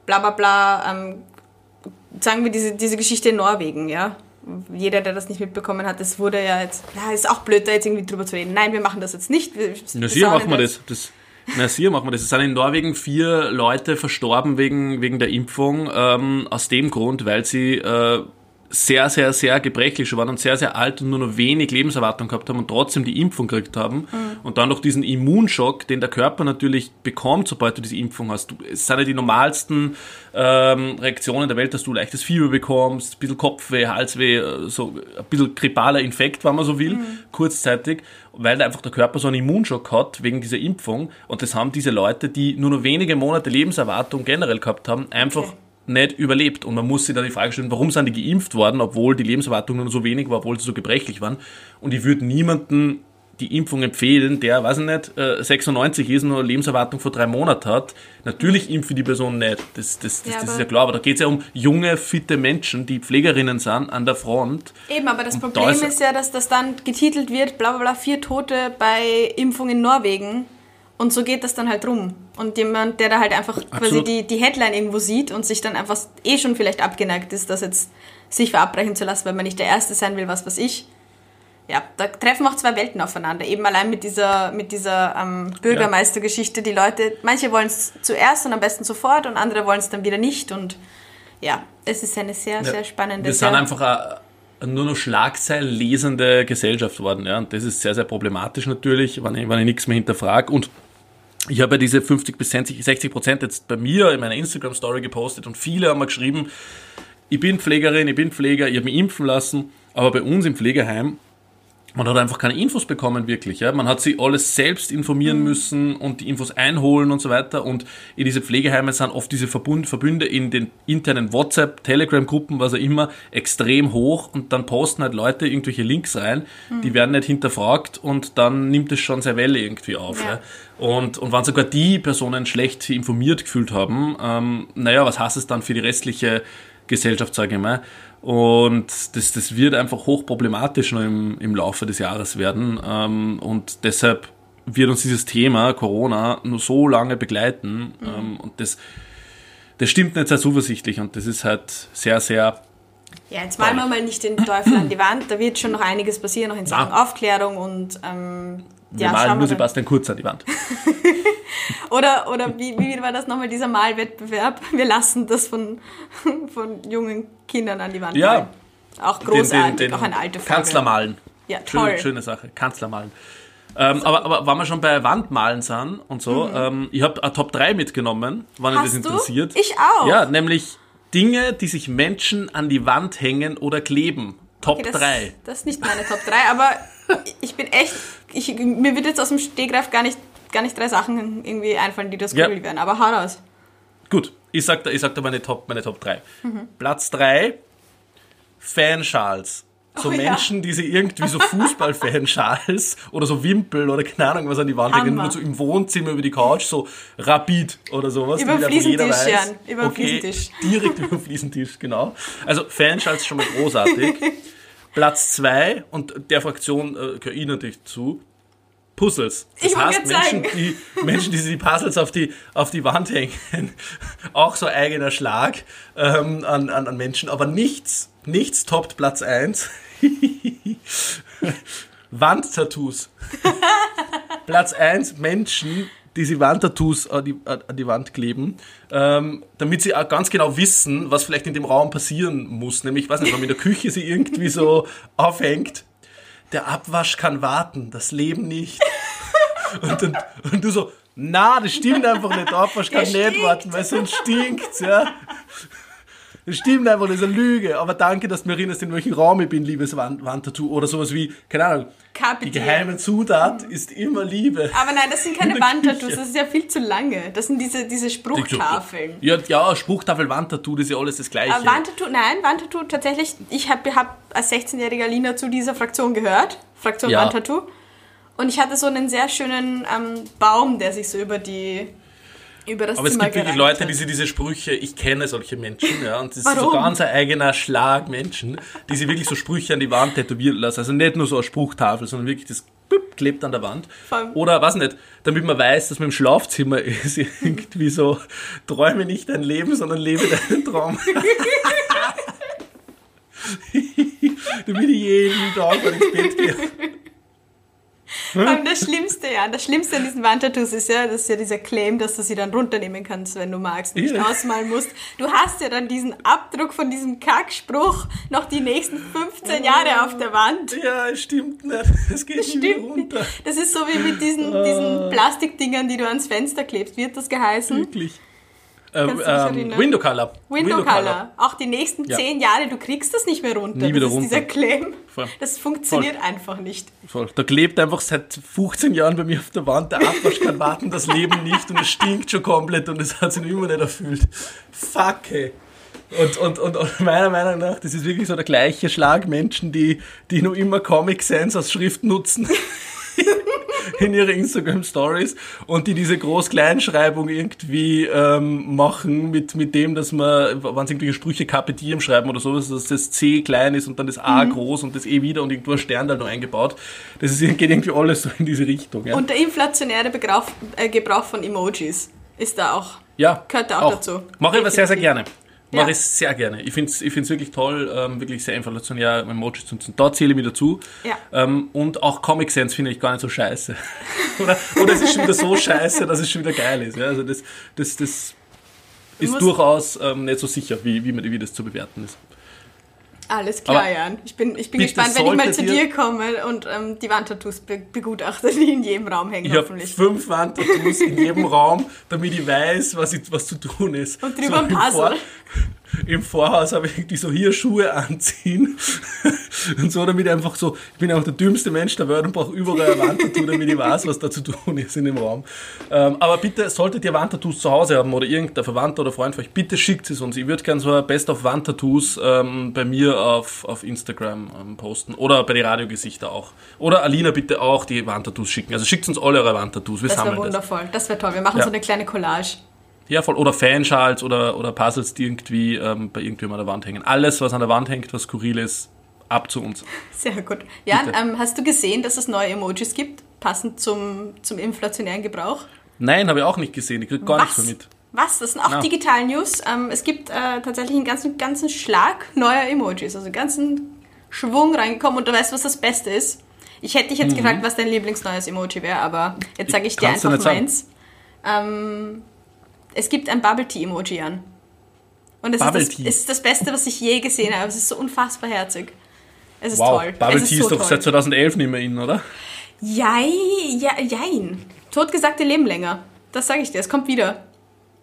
bla bla bla, ähm, sagen wir diese, diese Geschichte in Norwegen, ja. Jeder, der das nicht mitbekommen hat, das wurde ja jetzt, ja, ist auch blöd, da jetzt irgendwie drüber zu reden. Nein, wir machen das jetzt nicht. Wir, Na, sicher machen wir das. das na, sicher machen wir das. Es sind in Norwegen vier Leute verstorben wegen, wegen der Impfung, ähm, aus dem Grund, weil sie äh, sehr, sehr, sehr gebrechlich schon waren und sehr, sehr alt und nur noch wenig Lebenserwartung gehabt haben und trotzdem die Impfung gekriegt haben. Und dann noch diesen Immunschock, den der Körper natürlich bekommt, sobald du diese Impfung hast. Du, es sind ja die normalsten ähm, Reaktionen der Welt, dass du leichtes Fieber bekommst, ein bisschen Kopfweh, Halsweh, äh, so ein bisschen grippaler Infekt, wenn man so will, kurzzeitig, weil einfach der Körper so einen Immunschock hat wegen dieser Impfung. Und das haben diese Leute, die nur noch wenige Monate Lebenserwartung generell gehabt haben, einfach Okay. Nicht überlebt. Und man muss sich da die Frage stellen, warum sind die geimpft worden, obwohl die Lebenserwartung nur so wenig war, obwohl sie so gebrechlich waren. Und ich würde niemanden die Impfung empfehlen, der, weiß ich nicht, 96 ist, nur eine Lebenserwartung vor drei Monaten hat. Natürlich impfe die Person nicht. Das, das, das, Ja, das ist ja klar. Aber da geht es ja um junge, fitte Menschen, die Pflegerinnen sind an der Front. Eben, aber das Und da Problem ist- ist ja, dass das dann getitelt wird, bla bla bla, vier Tote bei Impfung in Norwegen. Und so geht das dann halt rum. Und jemand, der da halt einfach quasi Absolut. die, die Headline irgendwo sieht und sich dann einfach eh schon vielleicht abgeneigt ist, das jetzt sich verabreichen zu lassen, weil man nicht der Erste sein will, was weiß ich. Ja, da treffen auch zwei Welten aufeinander. Eben allein mit dieser, mit dieser ähm, Bürgermeistergeschichte. Die Leute, manche wollen es zuerst und am besten sofort und andere wollen es dann wieder nicht. Und ja, es ist eine sehr, sehr spannende Wir sind einfach eine, nur noch Schlagzeilen lesende Gesellschaft worden. Ja? Und das ist sehr, sehr problematisch natürlich, wenn ich, wenn ich nichts mehr hinterfrage. Und ich habe ja diese 50 bis 60 60 Prozent jetzt bei mir in meiner Instagram-Story gepostet und viele haben mir geschrieben, ich bin Pflegerin, ich bin Pfleger, ich habe mich impfen lassen, aber bei uns im Pflegeheim man hat einfach keine Infos bekommen, wirklich. Ja? Man hat sich alles selbst informieren müssen und die Infos einholen und so weiter. Und in diese Pflegeheime sind oft diese Verbund, Verbünde in den internen WhatsApp, Telegram-Gruppen, was auch immer, extrem hoch. Und dann posten halt Leute irgendwelche Links rein, die werden nicht hinterfragt und dann nimmt es schon sehr Welle irgendwie auf. Ja. Ja? Und, und wenn sogar die Personen schlecht informiert gefühlt haben, ähm, naja, was heißt es dann für die restliche Gesellschaft, sage ich mal. Und das, das wird einfach hochproblematisch noch im, im Laufe des Jahres werden. Ähm, und deshalb wird uns dieses Thema Corona nur so lange begleiten. Ähm, und das, das stimmt nicht sehr zuversichtlich. Und das ist halt sehr, sehr Ja, jetzt malen wir mal nicht den Teufel an die Wand. Da wird schon noch einiges passieren, noch in Sachen Na. Aufklärung und ähm, wir ja, malen nur. Sebastian Kurz an die Wand. [LAUGHS] Oder, oder wie, wie war das nochmal, dieser Malwettbewerb? Wir lassen das von, von jungen Kindern an die Wand Ja. malen. Auch großartig, auch eine alte Frage. Kanzler malen. Ja, toll. Schöne, schöne Sache, Kanzler malen. Ähm, aber, aber wenn wir schon bei Wandmalen sind und so, ähm, ich habe eine Top 3 mitgenommen, wenn euch das Mhm. Hast du? interessiert. Ich auch. Ja, nämlich Dinge, die sich Menschen an die Wand hängen oder kleben. Top Okay, das, 3. Das ist nicht meine Top 3, aber [LAUGHS] ich bin echt, ich, mir wird jetzt aus dem Stegreif gar nicht, gar nicht drei Sachen irgendwie einfallen, die das Ja. cool wären. Aber hau raus. Gut, ich sag da, ich sag da meine Top, meine Top 3. Mhm. Platz 3, Fanschals. So Oh ja. Menschen, die sie irgendwie so Fußball-Fanschals [LAUGHS] oder so Wimpel oder keine Ahnung was an die Wand hängen, nur so im Wohnzimmer über die Couch, so Rapid oder sowas. Über den Fliesentisch. Jan, über den okay, Fliesentisch. Direkt über den Fliesentisch, genau. Also Fanschals schon mal großartig. [LAUGHS] Platz 2, und der Fraktion äh, gehöre ich natürlich zu, Puzzles. Das Ich heißt, Menschen, die, Menschen, die die Puzzles auf die, auf die Wand hängen, [LAUGHS] auch so eigener Schlag ähm, an, an, an Menschen, aber nichts, nichts toppt Platz 1. [LAUGHS] Wandtattoos. [LAUGHS] Platz 1, Menschen, die sie Wandtattoos an die, an die Wand kleben, ähm, damit sie auch ganz genau wissen, was vielleicht in dem Raum passieren muss. Nämlich, ich weiß nicht, wenn man in der Küche sie irgendwie so [LAUGHS] aufhängt, der Abwasch kann warten, das Leben nicht. [LAUGHS] Und, dann, und du so, na, das stimmt einfach nicht, der Abwasch kann Der nicht warten, weil sonst stinkt's, ja. Das stimmt einfach, das ist eine Lüge. Aber danke, dass du mir erinnerst, in welchem Raum ich bin, liebes Wand Wandtattoo. Oder sowas wie, keine Ahnung, Carpe die geheime Zutat ist immer Liebe. Aber nein, das sind keine Wandtattoos, das ist ja viel zu lange. Das sind diese, diese Spruchtafeln. Ja, ja, Spruchtafel, Wandtattoo, das ist ja alles das Gleiche. Aber Wandtattoo, nein, Wandtattoo tatsächlich, ich habe hab als 16-jähriger Lina zu dieser Fraktion gehört, Fraktion Ja. Wandtattoo. Und ich hatte so einen sehr schönen ähm, Baum, der sich so über die über das Aber es Zimmer gibt wirklich Leute, die sich diese Sprüche, ich kenne solche Menschen, ja, und das ist so ganz ein eigener Schlag Menschen, die sich wirklich so Sprüche an die Wand tätowieren lassen. Also nicht nur so eine Spruchtafel, sondern wirklich das blub, klebt an der Wand. Oder, weiß nicht, damit man weiß, dass man im Schlafzimmer [LAUGHS] ist, irgendwie so, träume nicht dein Leben, sondern lebe deinen Traum. [LAUGHS] damit ich jeden Tag ins Bett gehe. Allem das Schlimmste, ja, das Schlimmste an diesen Wandtattoos ist ja, das ist ja dieser Claim, dass du sie dann runternehmen kannst, wenn du magst, nicht Ja. ausmalen musst. Du hast ja dann diesen Abdruck von diesem Kackspruch noch die nächsten 15 Jahre auf der Wand. Ja, es stimmt nicht. Es geht nie Stimmt. runter. Das ist so wie mit diesen, diesen Plastikdingern, die du ans Fenster klebst. Hat das geheißen? Wirklich. Ähm, dich ähm? Window Color. Window Color. Auch die nächsten Ja. 10 Jahre, du kriegst das nicht mehr runter. Nie wieder das ist runter. dieser Claim. Voll. Das funktioniert einfach nicht. Voll. Da klebt einfach seit 15 Jahren bei mir auf der Wand, der Abwasch kann warten, das Leben nicht und es stinkt schon komplett und es hat sich immer nicht erfüllt. Fuck, ey. Und, und, und, und meiner Meinung nach, das ist wirklich so der gleiche Schlag Menschen, die, die nur immer Comic Sans als Schrift nutzen. [LAUGHS] in ihre Instagram Stories und die diese Groß-Kleinschreibung irgendwie ähm, machen mit, mit dem, dass man, wenn sie irgendwelche Sprüche KPDM schreiben oder sowas, dass das C klein ist und dann das A mhm. groß und das E wieder und irgendwo ein Stern da noch eingebaut. Das ist, geht irgendwie alles so in diese Richtung. Ja. Und der inflationäre Gebrauch, äh, Gebrauch von Emojis ist da auch. Ja. Gehört da auch, auch. dazu. Mache ich aber sehr, sehr gerne. Mache ja. ich sehr gerne. Ich finde es ich find's wirklich toll, ähm, wirklich sehr inflationär Emojis zu nutzen. Da zähle ich mich dazu. Ja. Ähm, und auch Comic Sans finde ich gar nicht so scheiße. [LAUGHS] oder, oder es ist schon wieder so scheiße, dass es schon wieder geil ist. Ja? Also das, das, das ist durchaus ähm, nicht so sicher, wie, wie, man, wie das zu bewerten ist. Alles klar, Aber Jan. Ich bin, ich bin gespannt, wenn ich mal zu dir komme und ähm, die Wandtattoos be begutachte, die in jedem Raum hängen, ich hoffentlich. Fünf Wandtattoos in jedem [LAUGHS] Raum, damit ich weiß, was, ich, was zu tun ist. Und drüber so ein Puzzle im Vorhaus habe ich irgendwie so hier Schuhe anziehen [LAUGHS] und so, damit einfach so, ich bin auch der dümmste Mensch der Welt und brauche überall ein Wandtattoo, damit ich weiß, was da zu tun ist in dem Raum. Ähm, aber bitte, solltet ihr Wandtattoos zu Hause haben oder irgendein Verwandter oder Freund von euch, bitte schickt es uns. Ich würde gerne so ein Best of Wandtattoos ähm, bei mir auf, auf Instagram ähm, posten oder bei den Radiogesichter auch. Oder Alina bitte auch die Wandtattoos schicken. Also schickt uns alle eure Wandtattoos. Wir das wäre wundervoll. Das, das wäre toll. Wir machen ja. so eine kleine Collage. Ja, voll. Oder Fanschals oder, oder Puzzles, die irgendwie ähm, bei irgendjemandem an der Wand hängen. Alles, was an der Wand hängt, was skurril ist, ab zu uns. Sehr gut. Jan, ähm, hast du gesehen, dass es neue Emojis gibt, passend zum, zum inflationären Gebrauch? Nein, habe ich auch nicht gesehen. Ich kriege gar was? nichts mehr mit. Was? Das sind auch ja. Digital News. Ähm, es gibt äh, tatsächlich einen ganzen, ganzen Schlag neuer Emojis, also einen ganzen Schwung reingekommen. Und du weißt, was das Beste ist? Ich hätte dich jetzt mhm. gefragt, was dein Lieblingsneues Emoji wäre, aber jetzt sage ich, ich dir einfach meins. Ähm, es gibt ein Bubble Tea Emoji an. Und es ist das, ist das, Beste, was ich je gesehen habe. Es ist so unfassbar herzig. Es ist wow. toll. Bubble ist Tea ist, so doch toll. seit 2011 nicht mehr in, oder? Jei, ja, jein. Totgesagte leben länger. Das sage ich dir. Es kommt wieder.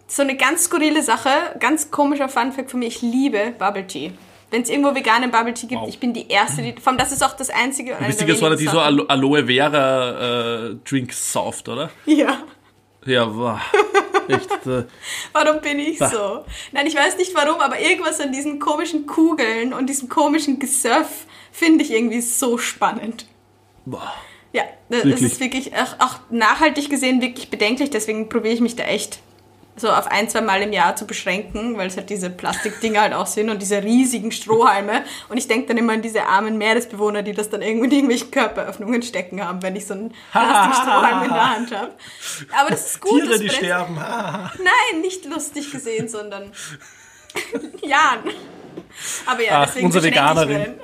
So eine ganz skurrile Sache, ganz komischer Funfact von mir. Ich liebe Bubble Tea. Wenn es irgendwo veganen Bubble Tea gibt, wow. ich bin die Erste, die. Vor allem, das ist auch das einzige. Du bist die, so, die so Aloe Vera äh, Drinks sauft, oder? Ja. Ja, wow. Echt, äh, [LAUGHS] warum bin ich bah. so? Nein, ich weiß nicht warum, aber irgendwas an diesen komischen Kugeln und diesem komischen Gesurf finde ich irgendwie so spannend. Boah. Ja, das wirklich? ist wirklich auch, auch nachhaltig gesehen wirklich bedenklich, deswegen probiere ich mich da echt so auf ein, zwei Mal im Jahr zu beschränken, weil es halt diese Plastikdinger halt auch sind und diese riesigen Strohhalme. Und ich denke dann immer an diese armen Meeresbewohner, die das dann irgendwo in irgendwelchen Körperöffnungen stecken haben, wenn ich so einen Plastikstrohhalm in der Hand habe. Aber das ist gut. Tiere, die sterben. Nein, nicht lustig gesehen, sondern [LAUGHS] Jan. Aber ja, Ach, deswegen unsere Veganerin.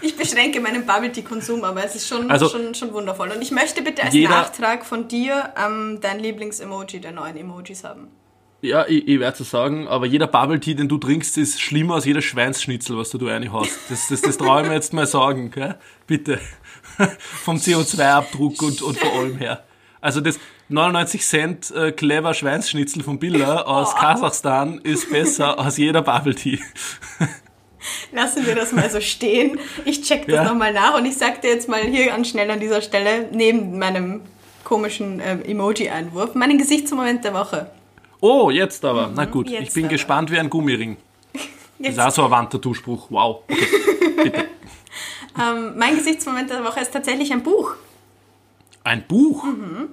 Ich, ich beschränke meinen Bubble Tea Konsum, aber es ist schon, also, schon, schon wundervoll. Und ich möchte bitte als Nachtrag von dir ähm, dein Lieblings-Emoji der neuen Emojis haben. Ja, ich, ich werde es sagen, aber jeder Bubble Tea, den du trinkst, ist schlimmer als jeder Schweinsschnitzel, was du da eine hast. Das, das, das traue ich mir jetzt mal sagen, gell? bitte. [LAUGHS] Vom CO2-Abdruck und, und vor allem her. Also das 99 Cent äh, clever Schweinsschnitzel von Billa aus oh. Kasachstan ist besser als jeder Bubble Tea. Lassen wir das mal so stehen. Ich check das ja. nochmal nach und ich sag dir jetzt mal hier an schnell an dieser Stelle, neben meinem komischen äh, Emoji-Einwurf, meinen Gesichtsmoment der Woche. Oh, jetzt aber. Mhm, Na gut, ich bin aber. gespannt wie ein Gummiring. Jetzt. [LAUGHS] Das ist auch so ein Wandtattoo-Spruch. Wow. Okay, bitte. [LAUGHS] ähm, mein Gesichtsmoment der Woche ist tatsächlich ein Buch. Ein Buch? Mhm.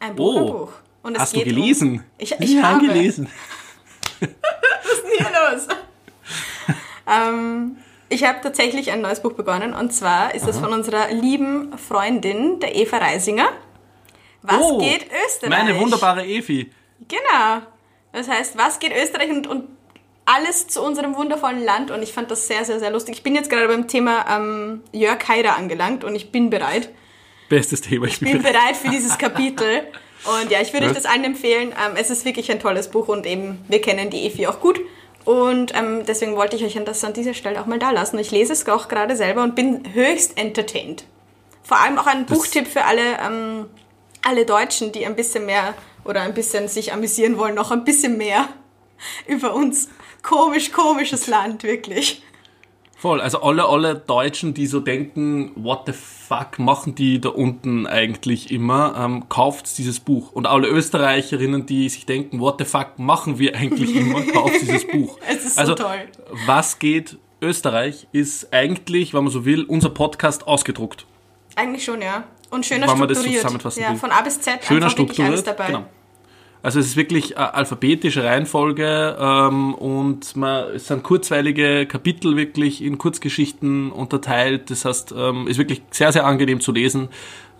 Ein Buch, oh. ein Buch. Und es Hast du gelesen? Um, ich, ich ja, habe gelesen. [LAUGHS] Was ist denn hier los? ähm, ich habe tatsächlich ein neues Buch begonnen und zwar ist es von unserer lieben Freundin, der Eva Reisinger. Was oh, geht Österreich? Meine wunderbare Evi. Genau. Das heißt, was geht Österreich und, und alles zu unserem wundervollen Land und ich fand das sehr, sehr, sehr lustig. Ich bin jetzt gerade beim Thema ähm, Jörg Haider angelangt und ich bin bereit. Bestes Thema. Ich, ich bin bereit für dieses Kapitel. Und ja, ich würde euch das allen empfehlen. Ähm, es ist wirklich ein tolles Buch und eben, wir kennen die Efi auch gut. Und ähm, deswegen wollte ich euch das an dieser Stelle auch mal da lassen. Ich lese es auch gerade selber und bin höchst entertained. Vor allem auch ein das Buchtipp für alle, ähm, alle Deutschen, die ein bisschen mehr oder ein bisschen sich amüsieren wollen, noch ein bisschen mehr [LAUGHS] über uns. Komisch, komisches Land, wirklich. Voll, also alle, alle Deutschen, die so denken, what the fuck machen die da unten eigentlich immer, ähm, kauft dieses Buch. Und alle Österreicherinnen, die sich denken, what the fuck machen wir eigentlich immer, [LAUGHS] kauft dieses Buch. Es ist so also, toll. was geht Österreich, ist eigentlich, wenn man so will, unser Podcast ausgedruckt. Eigentlich schon, ja. Und schöner Wenn man das so strukturiert. zusammenfassen ja, will. von A bis Z Schöner wirklich alles strukturiert. dabei. Genau. Also es ist wirklich äh, alphabetische Reihenfolge ähm, und man, es sind kurzweilige Kapitel wirklich in Kurzgeschichten unterteilt. Das heißt, ähm, ist wirklich sehr, sehr angenehm zu lesen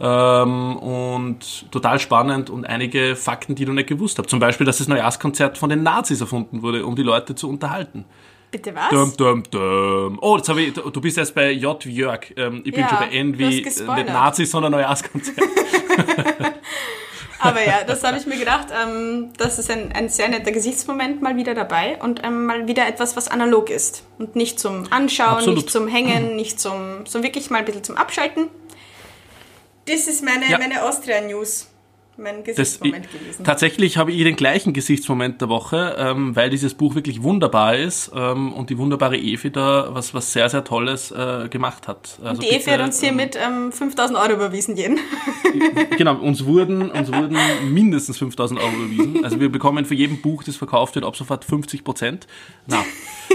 ähm, und total spannend und einige Fakten, die du nicht gewusst hast. Zum Beispiel, dass das Neujahrskonzert von den Nazis erfunden wurde, um die Leute zu unterhalten. Bitte was? Dum, dum, dum. Oh, jetzt ich, du bist jetzt bei J wie Jörg. Ähm, ich bin Ja, schon bei N wie äh, nicht Nazis, sondern Neujahrskonzert. [LAUGHS] Aber ja, das habe ich mir gedacht. Ähm, das ist ein, ein sehr netter Gesichtsmoment mal wieder dabei und ähm, mal wieder etwas, was analog ist. Und nicht zum Anschauen, Absolut. nicht zum Hängen, [CLEARS THROAT] nicht zum, so wirklich mal ein bisschen zum Abschalten. Das ist meine, Ja. meine Austria-News. Mein Das, Gesichtsmoment gewesen. tatsächlich habe ich den gleichen Gesichtsmoment der Woche, ähm, weil dieses Buch wirklich wunderbar ist ähm, und die wunderbare Evi da was, was sehr, sehr Tolles äh, gemacht hat. Also Die Evi bitte, hat uns hiermit ähm, 5000 Euro überwiesen, jeden. Ähm, [LAUGHS] genau, uns wurden, uns wurden mindestens 5000 Euro überwiesen. Also wir bekommen für jeden Buch, das verkauft wird, ab sofort 50 Prozent. Na,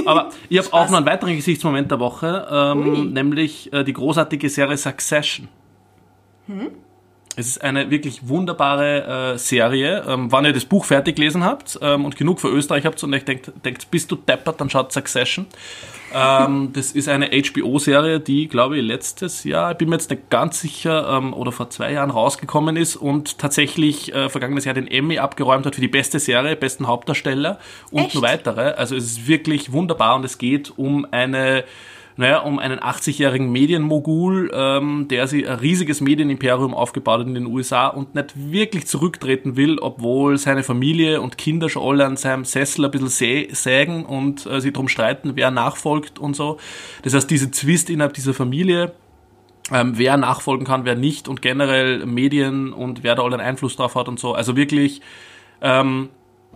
aber ich habe auch noch einen weiteren Gesichtsmoment der Woche, ähm, nämlich äh, die großartige Serie Succession. Es ist eine wirklich wunderbare äh, Serie. Ähm, wenn ihr das Buch fertig gelesen habt ähm, und genug für Österreich habt und euch denkt, denkt, bist du deppert, dann schaut Succession. Ähm, [LAUGHS] das ist eine HBO-Serie, die, glaube ich, letztes Jahr, ich bin mir jetzt nicht ganz sicher, ähm, oder vor zwei Jahren rausgekommen ist und tatsächlich äh, vergangenes Jahr den Emmy abgeräumt hat für die beste Serie, besten Hauptdarsteller und Echt? noch weitere. Also es ist wirklich wunderbar und es geht um eine naja, um einen 80-jährigen Medienmogul, ähm, der sich ein riesiges Medienimperium aufgebaut hat in den USA und nicht wirklich zurücktreten will, obwohl seine Familie und Kinder schon alle an seinem Sessel ein bisschen sä sägen und äh, sich drum streiten, wer nachfolgt und so. Das heißt, diese Zwist innerhalb dieser Familie, ähm, wer nachfolgen kann, wer nicht und generell Medien und wer da allen Einfluss drauf hat und so. Also wirklich ähm,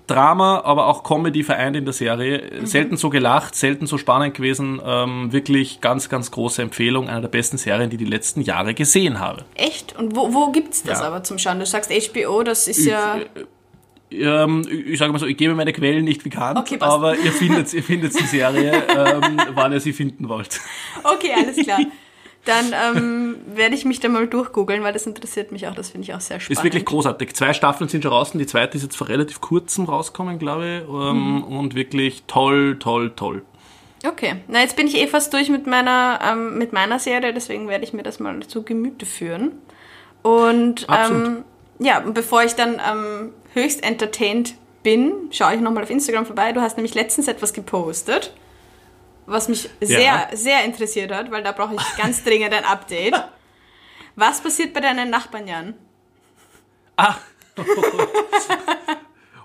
Drama, aber auch Comedy vereint in der Serie. Selten so gelacht, selten so spannend gewesen. Ähm, wirklich ganz, ganz große Empfehlung. Einer der besten Serien, die ich die letzten Jahre gesehen habe. Echt? Und wo, wo gibt's das Ja. aber zum Schauen? Du sagst HBO, das ist ja... Ähm, ich sage mal so, ich gebe meine Quellen nicht bekannt, Okay, aber ihr findet, ihr findet die Serie, [LAUGHS] ähm, wann ihr sie finden wollt. Okay, alles klar. Dann ähm, werde ich mich da mal durchgoogeln, weil das interessiert mich auch. Das finde ich auch sehr spannend. Ist wirklich großartig. Zwei Staffeln sind schon draußen, die zweite ist jetzt vor relativ kurzem rausgekommen, glaube ich. Ähm, Und wirklich toll, toll, toll. Okay, na jetzt bin ich eh fast durch mit meiner, ähm, mit meiner Serie, deswegen werde ich mir das mal zu Gemüte führen. Und ähm, ja, bevor ich dann ähm, höchst entertained bin, schaue ich nochmal auf Instagram vorbei. Du hast nämlich letztens etwas gepostet, was mich sehr, Ja. sehr interessiert hat, weil da brauche ich ganz [LAUGHS] dringend ein Update. Was passiert bei deinen Nachbarn, Jan? Ah!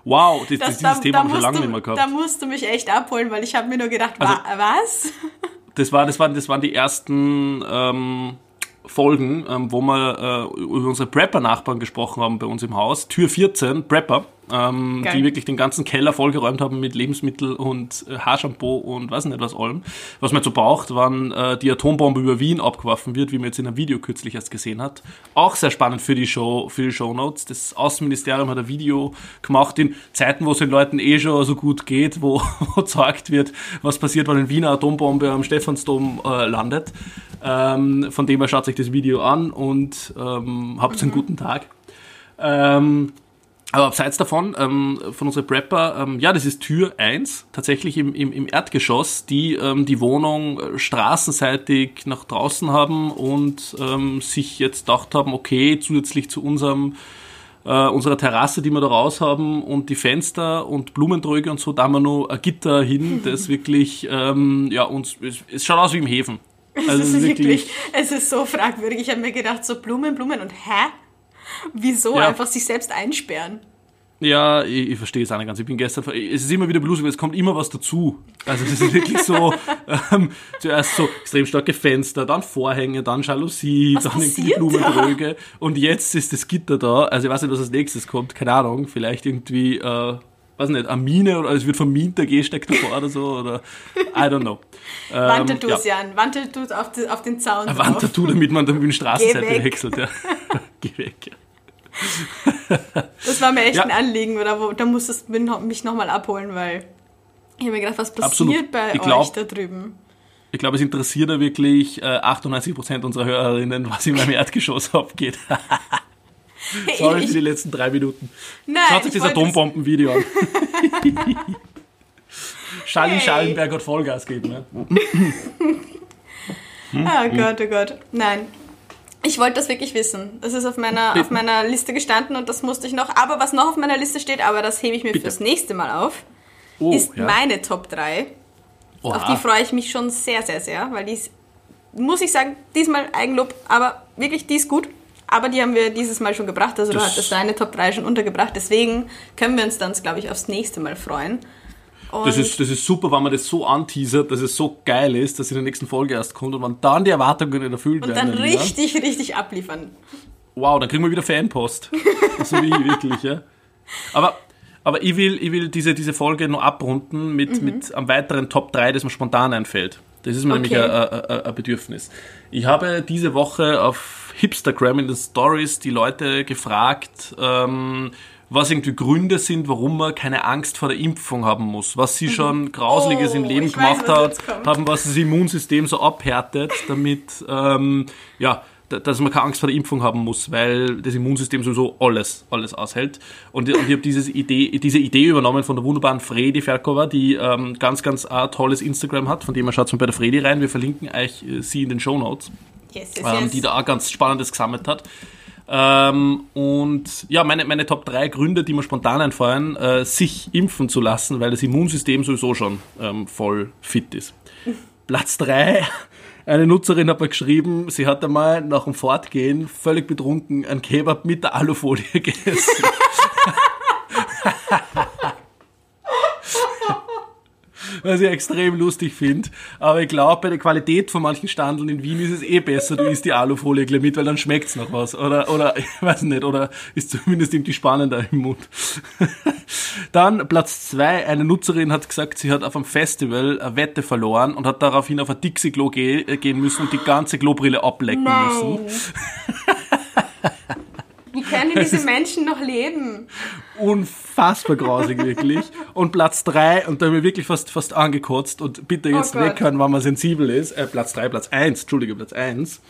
wow, das, das, dieses Thema haben wir lange du, nicht mehr gehabt. da musst du mich echt abholen, weil ich habe mir nur gedacht, Also- wa was? Das, war, das, waren, das waren die ersten ähm, Folgen, ähm, wo wir äh, über unsere Prepper-Nachbarn gesprochen haben bei uns im Haus. Tür 14, Prepper, ähm, die wirklich den ganzen Keller vollgeräumt haben mit Lebensmittel und äh, Haarshampoo und weiß nicht was allem. Was man so braucht, wann äh, die Atombombe über Wien abgeworfen wird, wie man jetzt in einem Video kürzlich erst gesehen hat. Auch sehr spannend für die Show, für die Shownotes. Das Außenministerium hat ein Video gemacht in Zeiten, wo es den Leuten eh schon so gut geht, wo, [LAUGHS] wo gezeigt wird, was passiert, wenn eine Wiener Atombombe am Stephansdom äh, landet. Ähm, von dem her schaut euch das Video an und ähm, habt einen guten Tag. Ähm, aber abseits davon, ähm, von unserer Prepper, ähm, ja, das ist Tür 1, tatsächlich im, im, im Erdgeschoss, die ähm, die Wohnung äh, straßenseitig nach draußen haben und ähm, sich jetzt gedacht haben, okay, zusätzlich zu unserem äh, unserer Terrasse, die wir da raus haben und die Fenster und Blumentröge und so, da haben wir noch ein Gitter hin, [LAUGHS] das wirklich, ähm, ja, uns, es, es schaut aus wie im Häfen. [LAUGHS] Also es ist wirklich, es ist so fragwürdig. Ich habe mir gedacht, so Blumen, Blumen und hä? Wieso Ja. einfach sich selbst einsperren? Ja, ich, ich verstehe es auch nicht ganz. Ich bin gestern, es ist immer wieder blusig, weil es kommt immer was dazu. Also es ist wirklich so, [LAUGHS] ähm, zuerst so extrem starke Fenster, dann Vorhänge, dann Jalousie, Was dann irgendwie Blumentröge und jetzt ist das Gitter da. Also ich weiß nicht, was als nächstes kommt, keine Ahnung, vielleicht irgendwie, äh, weiß nicht, Amine oder es wird vom Minter gesteckt davor oder so oder I don't know. [LAUGHS] Ähm, Wandtattoos, ja. Jan. Wandtattoos auf, auf den Zaun. Ein Wandtattoo, damit man dann mit der Straßenseite wechselt, ja. [LAUGHS] Geh weg, ja. [LAUGHS] Das war mir echt ja. ein Anliegen, oder wo, da musstest du mich nochmal abholen, weil ich habe mir gedacht, was passiert Absolut. bei ich euch da drüben? Ich glaube, es interessiert ja wirklich äh, 98% unserer Hörerinnen, was in meinem Erdgeschoss [LAUGHS] abgeht. [LAUGHS] Sorry für die letzten drei Minuten. Nein, Schaut euch das Atombomben-Video an. Schalli hey. Schallenberg hat Vollgas gegeben. Ne? oh Gott, oh Gott. Nein, ich wollte das wirklich wissen. Das ist auf meiner, auf meiner Liste gestanden und das musste ich noch. Aber was noch auf meiner Liste steht, aber das hebe ich mir Bitte. fürs nächste Mal auf, oh, ist ja. meine Top 3. Oha. Auf die freue ich mich schon sehr, sehr, sehr, weil die ist, muss ich sagen, diesmal Eigenlob, aber wirklich, die ist gut. Aber die haben wir dieses Mal schon gebracht, also das du hattest deine Top 3 schon untergebracht. Deswegen können wir uns dann, glaube ich, aufs nächste Mal freuen das, ist, das ist super, wenn man das so anteasert, dass es so geil ist, dass in der nächsten Folge erst kommt und man dann die Erwartungen erfüllt werden. Und dann richtig, ja. richtig abliefern. Wow, dann kriegen wir wieder Fanpost. so wie ich wirklich, ja. Aber, aber ich will, ich will diese, diese Folge noch abrunden mit, mhm. mit einem weiteren Top 3, das mir spontan einfällt. Das ist mir okay. nämlich ein, ein Bedürfnis. Ich habe diese Woche auf Hipstagram in den Stories die Leute gefragt, ähm, was irgendwie Gründe sind, warum man keine Angst vor der Impfung haben muss, was sie schon mhm. Grausliches oh, im Leben gemacht weiß, hat, haben, was das Immunsystem so abhärtet, damit ähm, ja, dass man keine Angst vor der Impfung haben muss, weil das Immunsystem sowieso alles, alles aushält. Und, und ich habe diese Idee, übernommen von der wunderbaren Fredi Ferkova, die ähm, ganz, ganz ein tolles Instagram hat, von dem man schaut mal bei der Fredi rein. Wir verlinken euch äh, sie in den Show Notes, yes, yes, ähm, yes. die da auch ganz Spannendes gesammelt hat. Ähm, und ja, meine, meine Top 3 Gründe, die mir spontan einfallen, äh, sich impfen zu lassen, weil das Immunsystem sowieso schon ähm, voll fit ist. [LAUGHS] Platz 3. Eine Nutzerin hat mir geschrieben, sie hat einmal nach dem Fortgehen völlig betrunken ein Kebab mit der Alufolie [LAUGHS] gegessen. [LAUGHS] was ich extrem lustig finde. Aber ich glaube, bei der Qualität von manchen Standeln in Wien ist es eh besser, du isst die Alufolie gleich mit, weil dann schmeckt es noch was. Oder, oder, [LAUGHS] ich weiß nicht, oder ist zumindest irgendwie spannender im Mund. [LAUGHS] dann Platz zwei, eine Nutzerin hat gesagt, sie hat auf einem Festival eine Wette verloren und hat daraufhin auf ein Dixie-Klo ge gehen müssen und die ganze Klobrille ablecken Nein. müssen. [LAUGHS] Wie können diese Menschen noch leben? Unfassbar grausig, wirklich. Und Platz 3, und da haben wir wirklich fast, fast angekotzt, und bitte oh jetzt oh weghören, wann man sensibel ist. Äh, Platz 3, Platz 1, Entschuldige, Platz 1.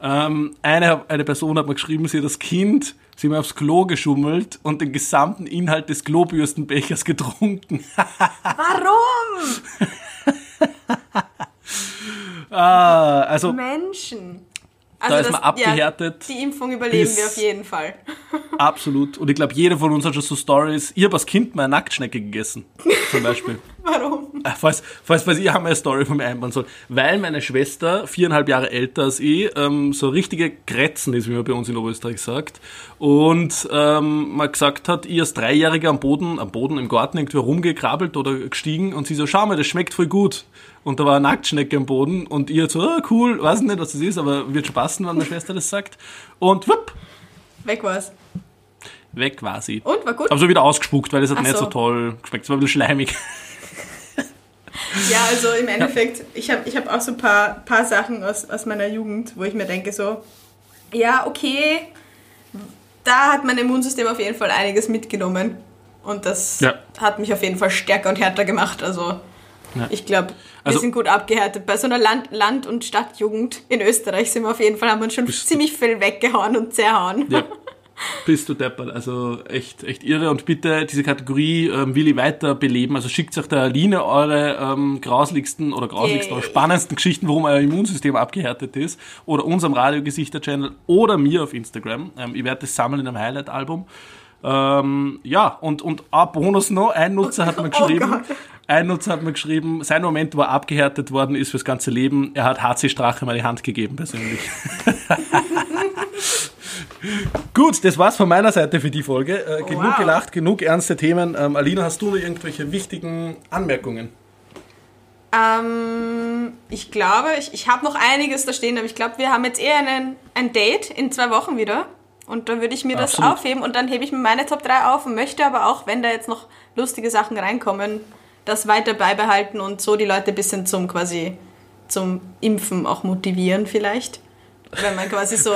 Ähm, eine, eine Person hat mir geschrieben, sie hat das Kind, sie hat mir aufs Klo geschummelt und den gesamten Inhalt des Klobürstenbechers getrunken. [LAUGHS] Warum? ah, also. Menschen. Also da ist man abgehärtet. Ja, die Impfung überleben wir auf jeden Fall. [LAUGHS] Absolut. Und ich glaube, jeder von uns hat schon so Stories. Ich habe als Kind mal eine Nacktschnecke gegessen, zum Beispiel. [LAUGHS] [LAUGHS] Warum? Falls, falls, falls ich habe eine Story von mir einbauen soll. Weil meine Schwester, viereinhalb Jahre älter als ich, ähm, so richtige Kretzen ist, wie man bei uns in Oberösterreich sagt. Und ähm, man gesagt hat, ich als Dreijähriger am Boden, am Boden im Garten irgendwie rumgekrabbelt oder gestiegen und sie so, schau mal, das schmeckt voll gut und da war eine Nacktschnecke am Boden und ihr so, oh, cool, weiß nicht, was das ist, aber wird spaßen, wenn meine Schwester das sagt. Und wupp. Weg war's. Weg war sie. Und, war gut? Aber so wieder ausgespuckt, weil es hat Ach nicht so. so toll geschmeckt. Es war ein bisschen schleimig. Ja, also im Endeffekt, ich habe ich hab auch so ein paar, paar Sachen aus, aus meiner Jugend, wo ich mir denke so, ja, okay, da hat mein Immunsystem auf jeden Fall einiges mitgenommen. Und das ja. hat mich auf jeden Fall stärker und härter gemacht. Also ja. Ich glaube, wir also, sind gut abgehärtet. Bei so einer Land-, Land und Stadtjugend in Österreich sind wir auf jeden Fall, haben wir uns schon ziemlich viel weggehauen und zerhauen. Ja. [LAUGHS] Bist du deppert. Also echt, echt irre. Und bitte diese Kategorie ähm, will ich weiter beleben. Also schickt euch der Aline eure ähm, grauslichsten oder grauslichsten oder spannendsten Geschichten, warum euer Immunsystem abgehärtet ist. Oder unserem Radiogesichter-Channel oder mir auf Instagram. Ähm, ich werde das sammeln in einem Highlight-Album. Ähm, ja, und, und ein Bonus noch, ein Nutzer hat mir [LAUGHS] oh geschrieben, oh ein Nutzer hat mir geschrieben, sein Moment, wo er abgehärtet worden ist fürs ganze Leben, er hat HC Strache mal die Hand gegeben, persönlich. [LAUGHS] [LAUGHS] Gut, das war's von meiner Seite für die Folge. Äh, genug wow. gelacht, genug ernste Themen. Ähm, Alina, hast du noch irgendwelche wichtigen Anmerkungen? Ähm, ich glaube, ich, ich habe noch einiges da stehen, aber ich glaube, wir haben jetzt eher einen, ein Date in zwei Wochen wieder. Und dann würde ich mir das Absolut. aufheben und dann hebe ich mir meine Top 3 auf und möchte aber auch, wenn da jetzt noch lustige Sachen reinkommen, das weiter beibehalten und so die Leute ein bisschen zum quasi zum Impfen auch motivieren vielleicht. Wenn man quasi so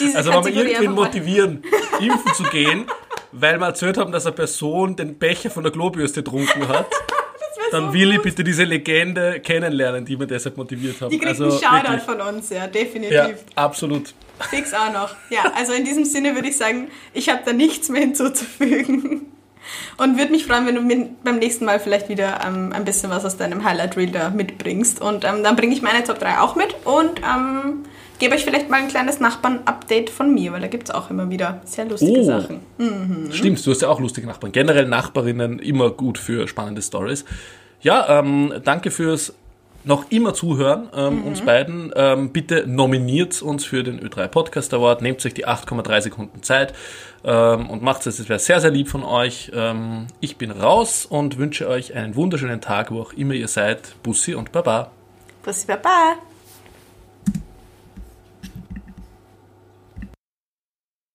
diese Also wenn wir Kategorie irgendwen motivieren, impfen zu gehen, weil wir erzählt haben, dass eine Person den Becher von der Klobürste getrunken hat, [LAUGHS] dann will ich bitte diese Legende kennenlernen, die wir deshalb motiviert haben. Die kriegt also einen Shoutout wirklich. von uns, ja, definitiv. Ja, absolut. Fix auch noch. Ja, also in diesem Sinne würde ich sagen, ich habe da nichts mehr hinzuzufügen. Und würde mich freuen, wenn du mir beim nächsten Mal vielleicht wieder ähm, ein bisschen was aus deinem Highlight Reel da mitbringst. Und ähm, dann bringe ich meine Top 3 auch mit und ähm, gebe euch vielleicht mal ein kleines Nachbarn-Update von mir, weil da gibt es auch immer wieder sehr lustige Oh. Sachen. Stimmt, du hast ja auch lustige Nachbarn. Generell Nachbarinnen immer gut für spannende Stories. Ja, ähm, danke fürs noch immer zuhören, ähm, uns beiden. Ähm, bitte nominiert uns für den Ö3 Podcast Award. Nehmt euch die 8,3 Sekunden Zeit ähm, und macht es. Das wäre sehr, sehr lieb von euch. Ähm, ich bin raus und wünsche euch einen wunderschönen Tag, wo auch immer ihr seid. Bussi und Baba. Bussi, Baba!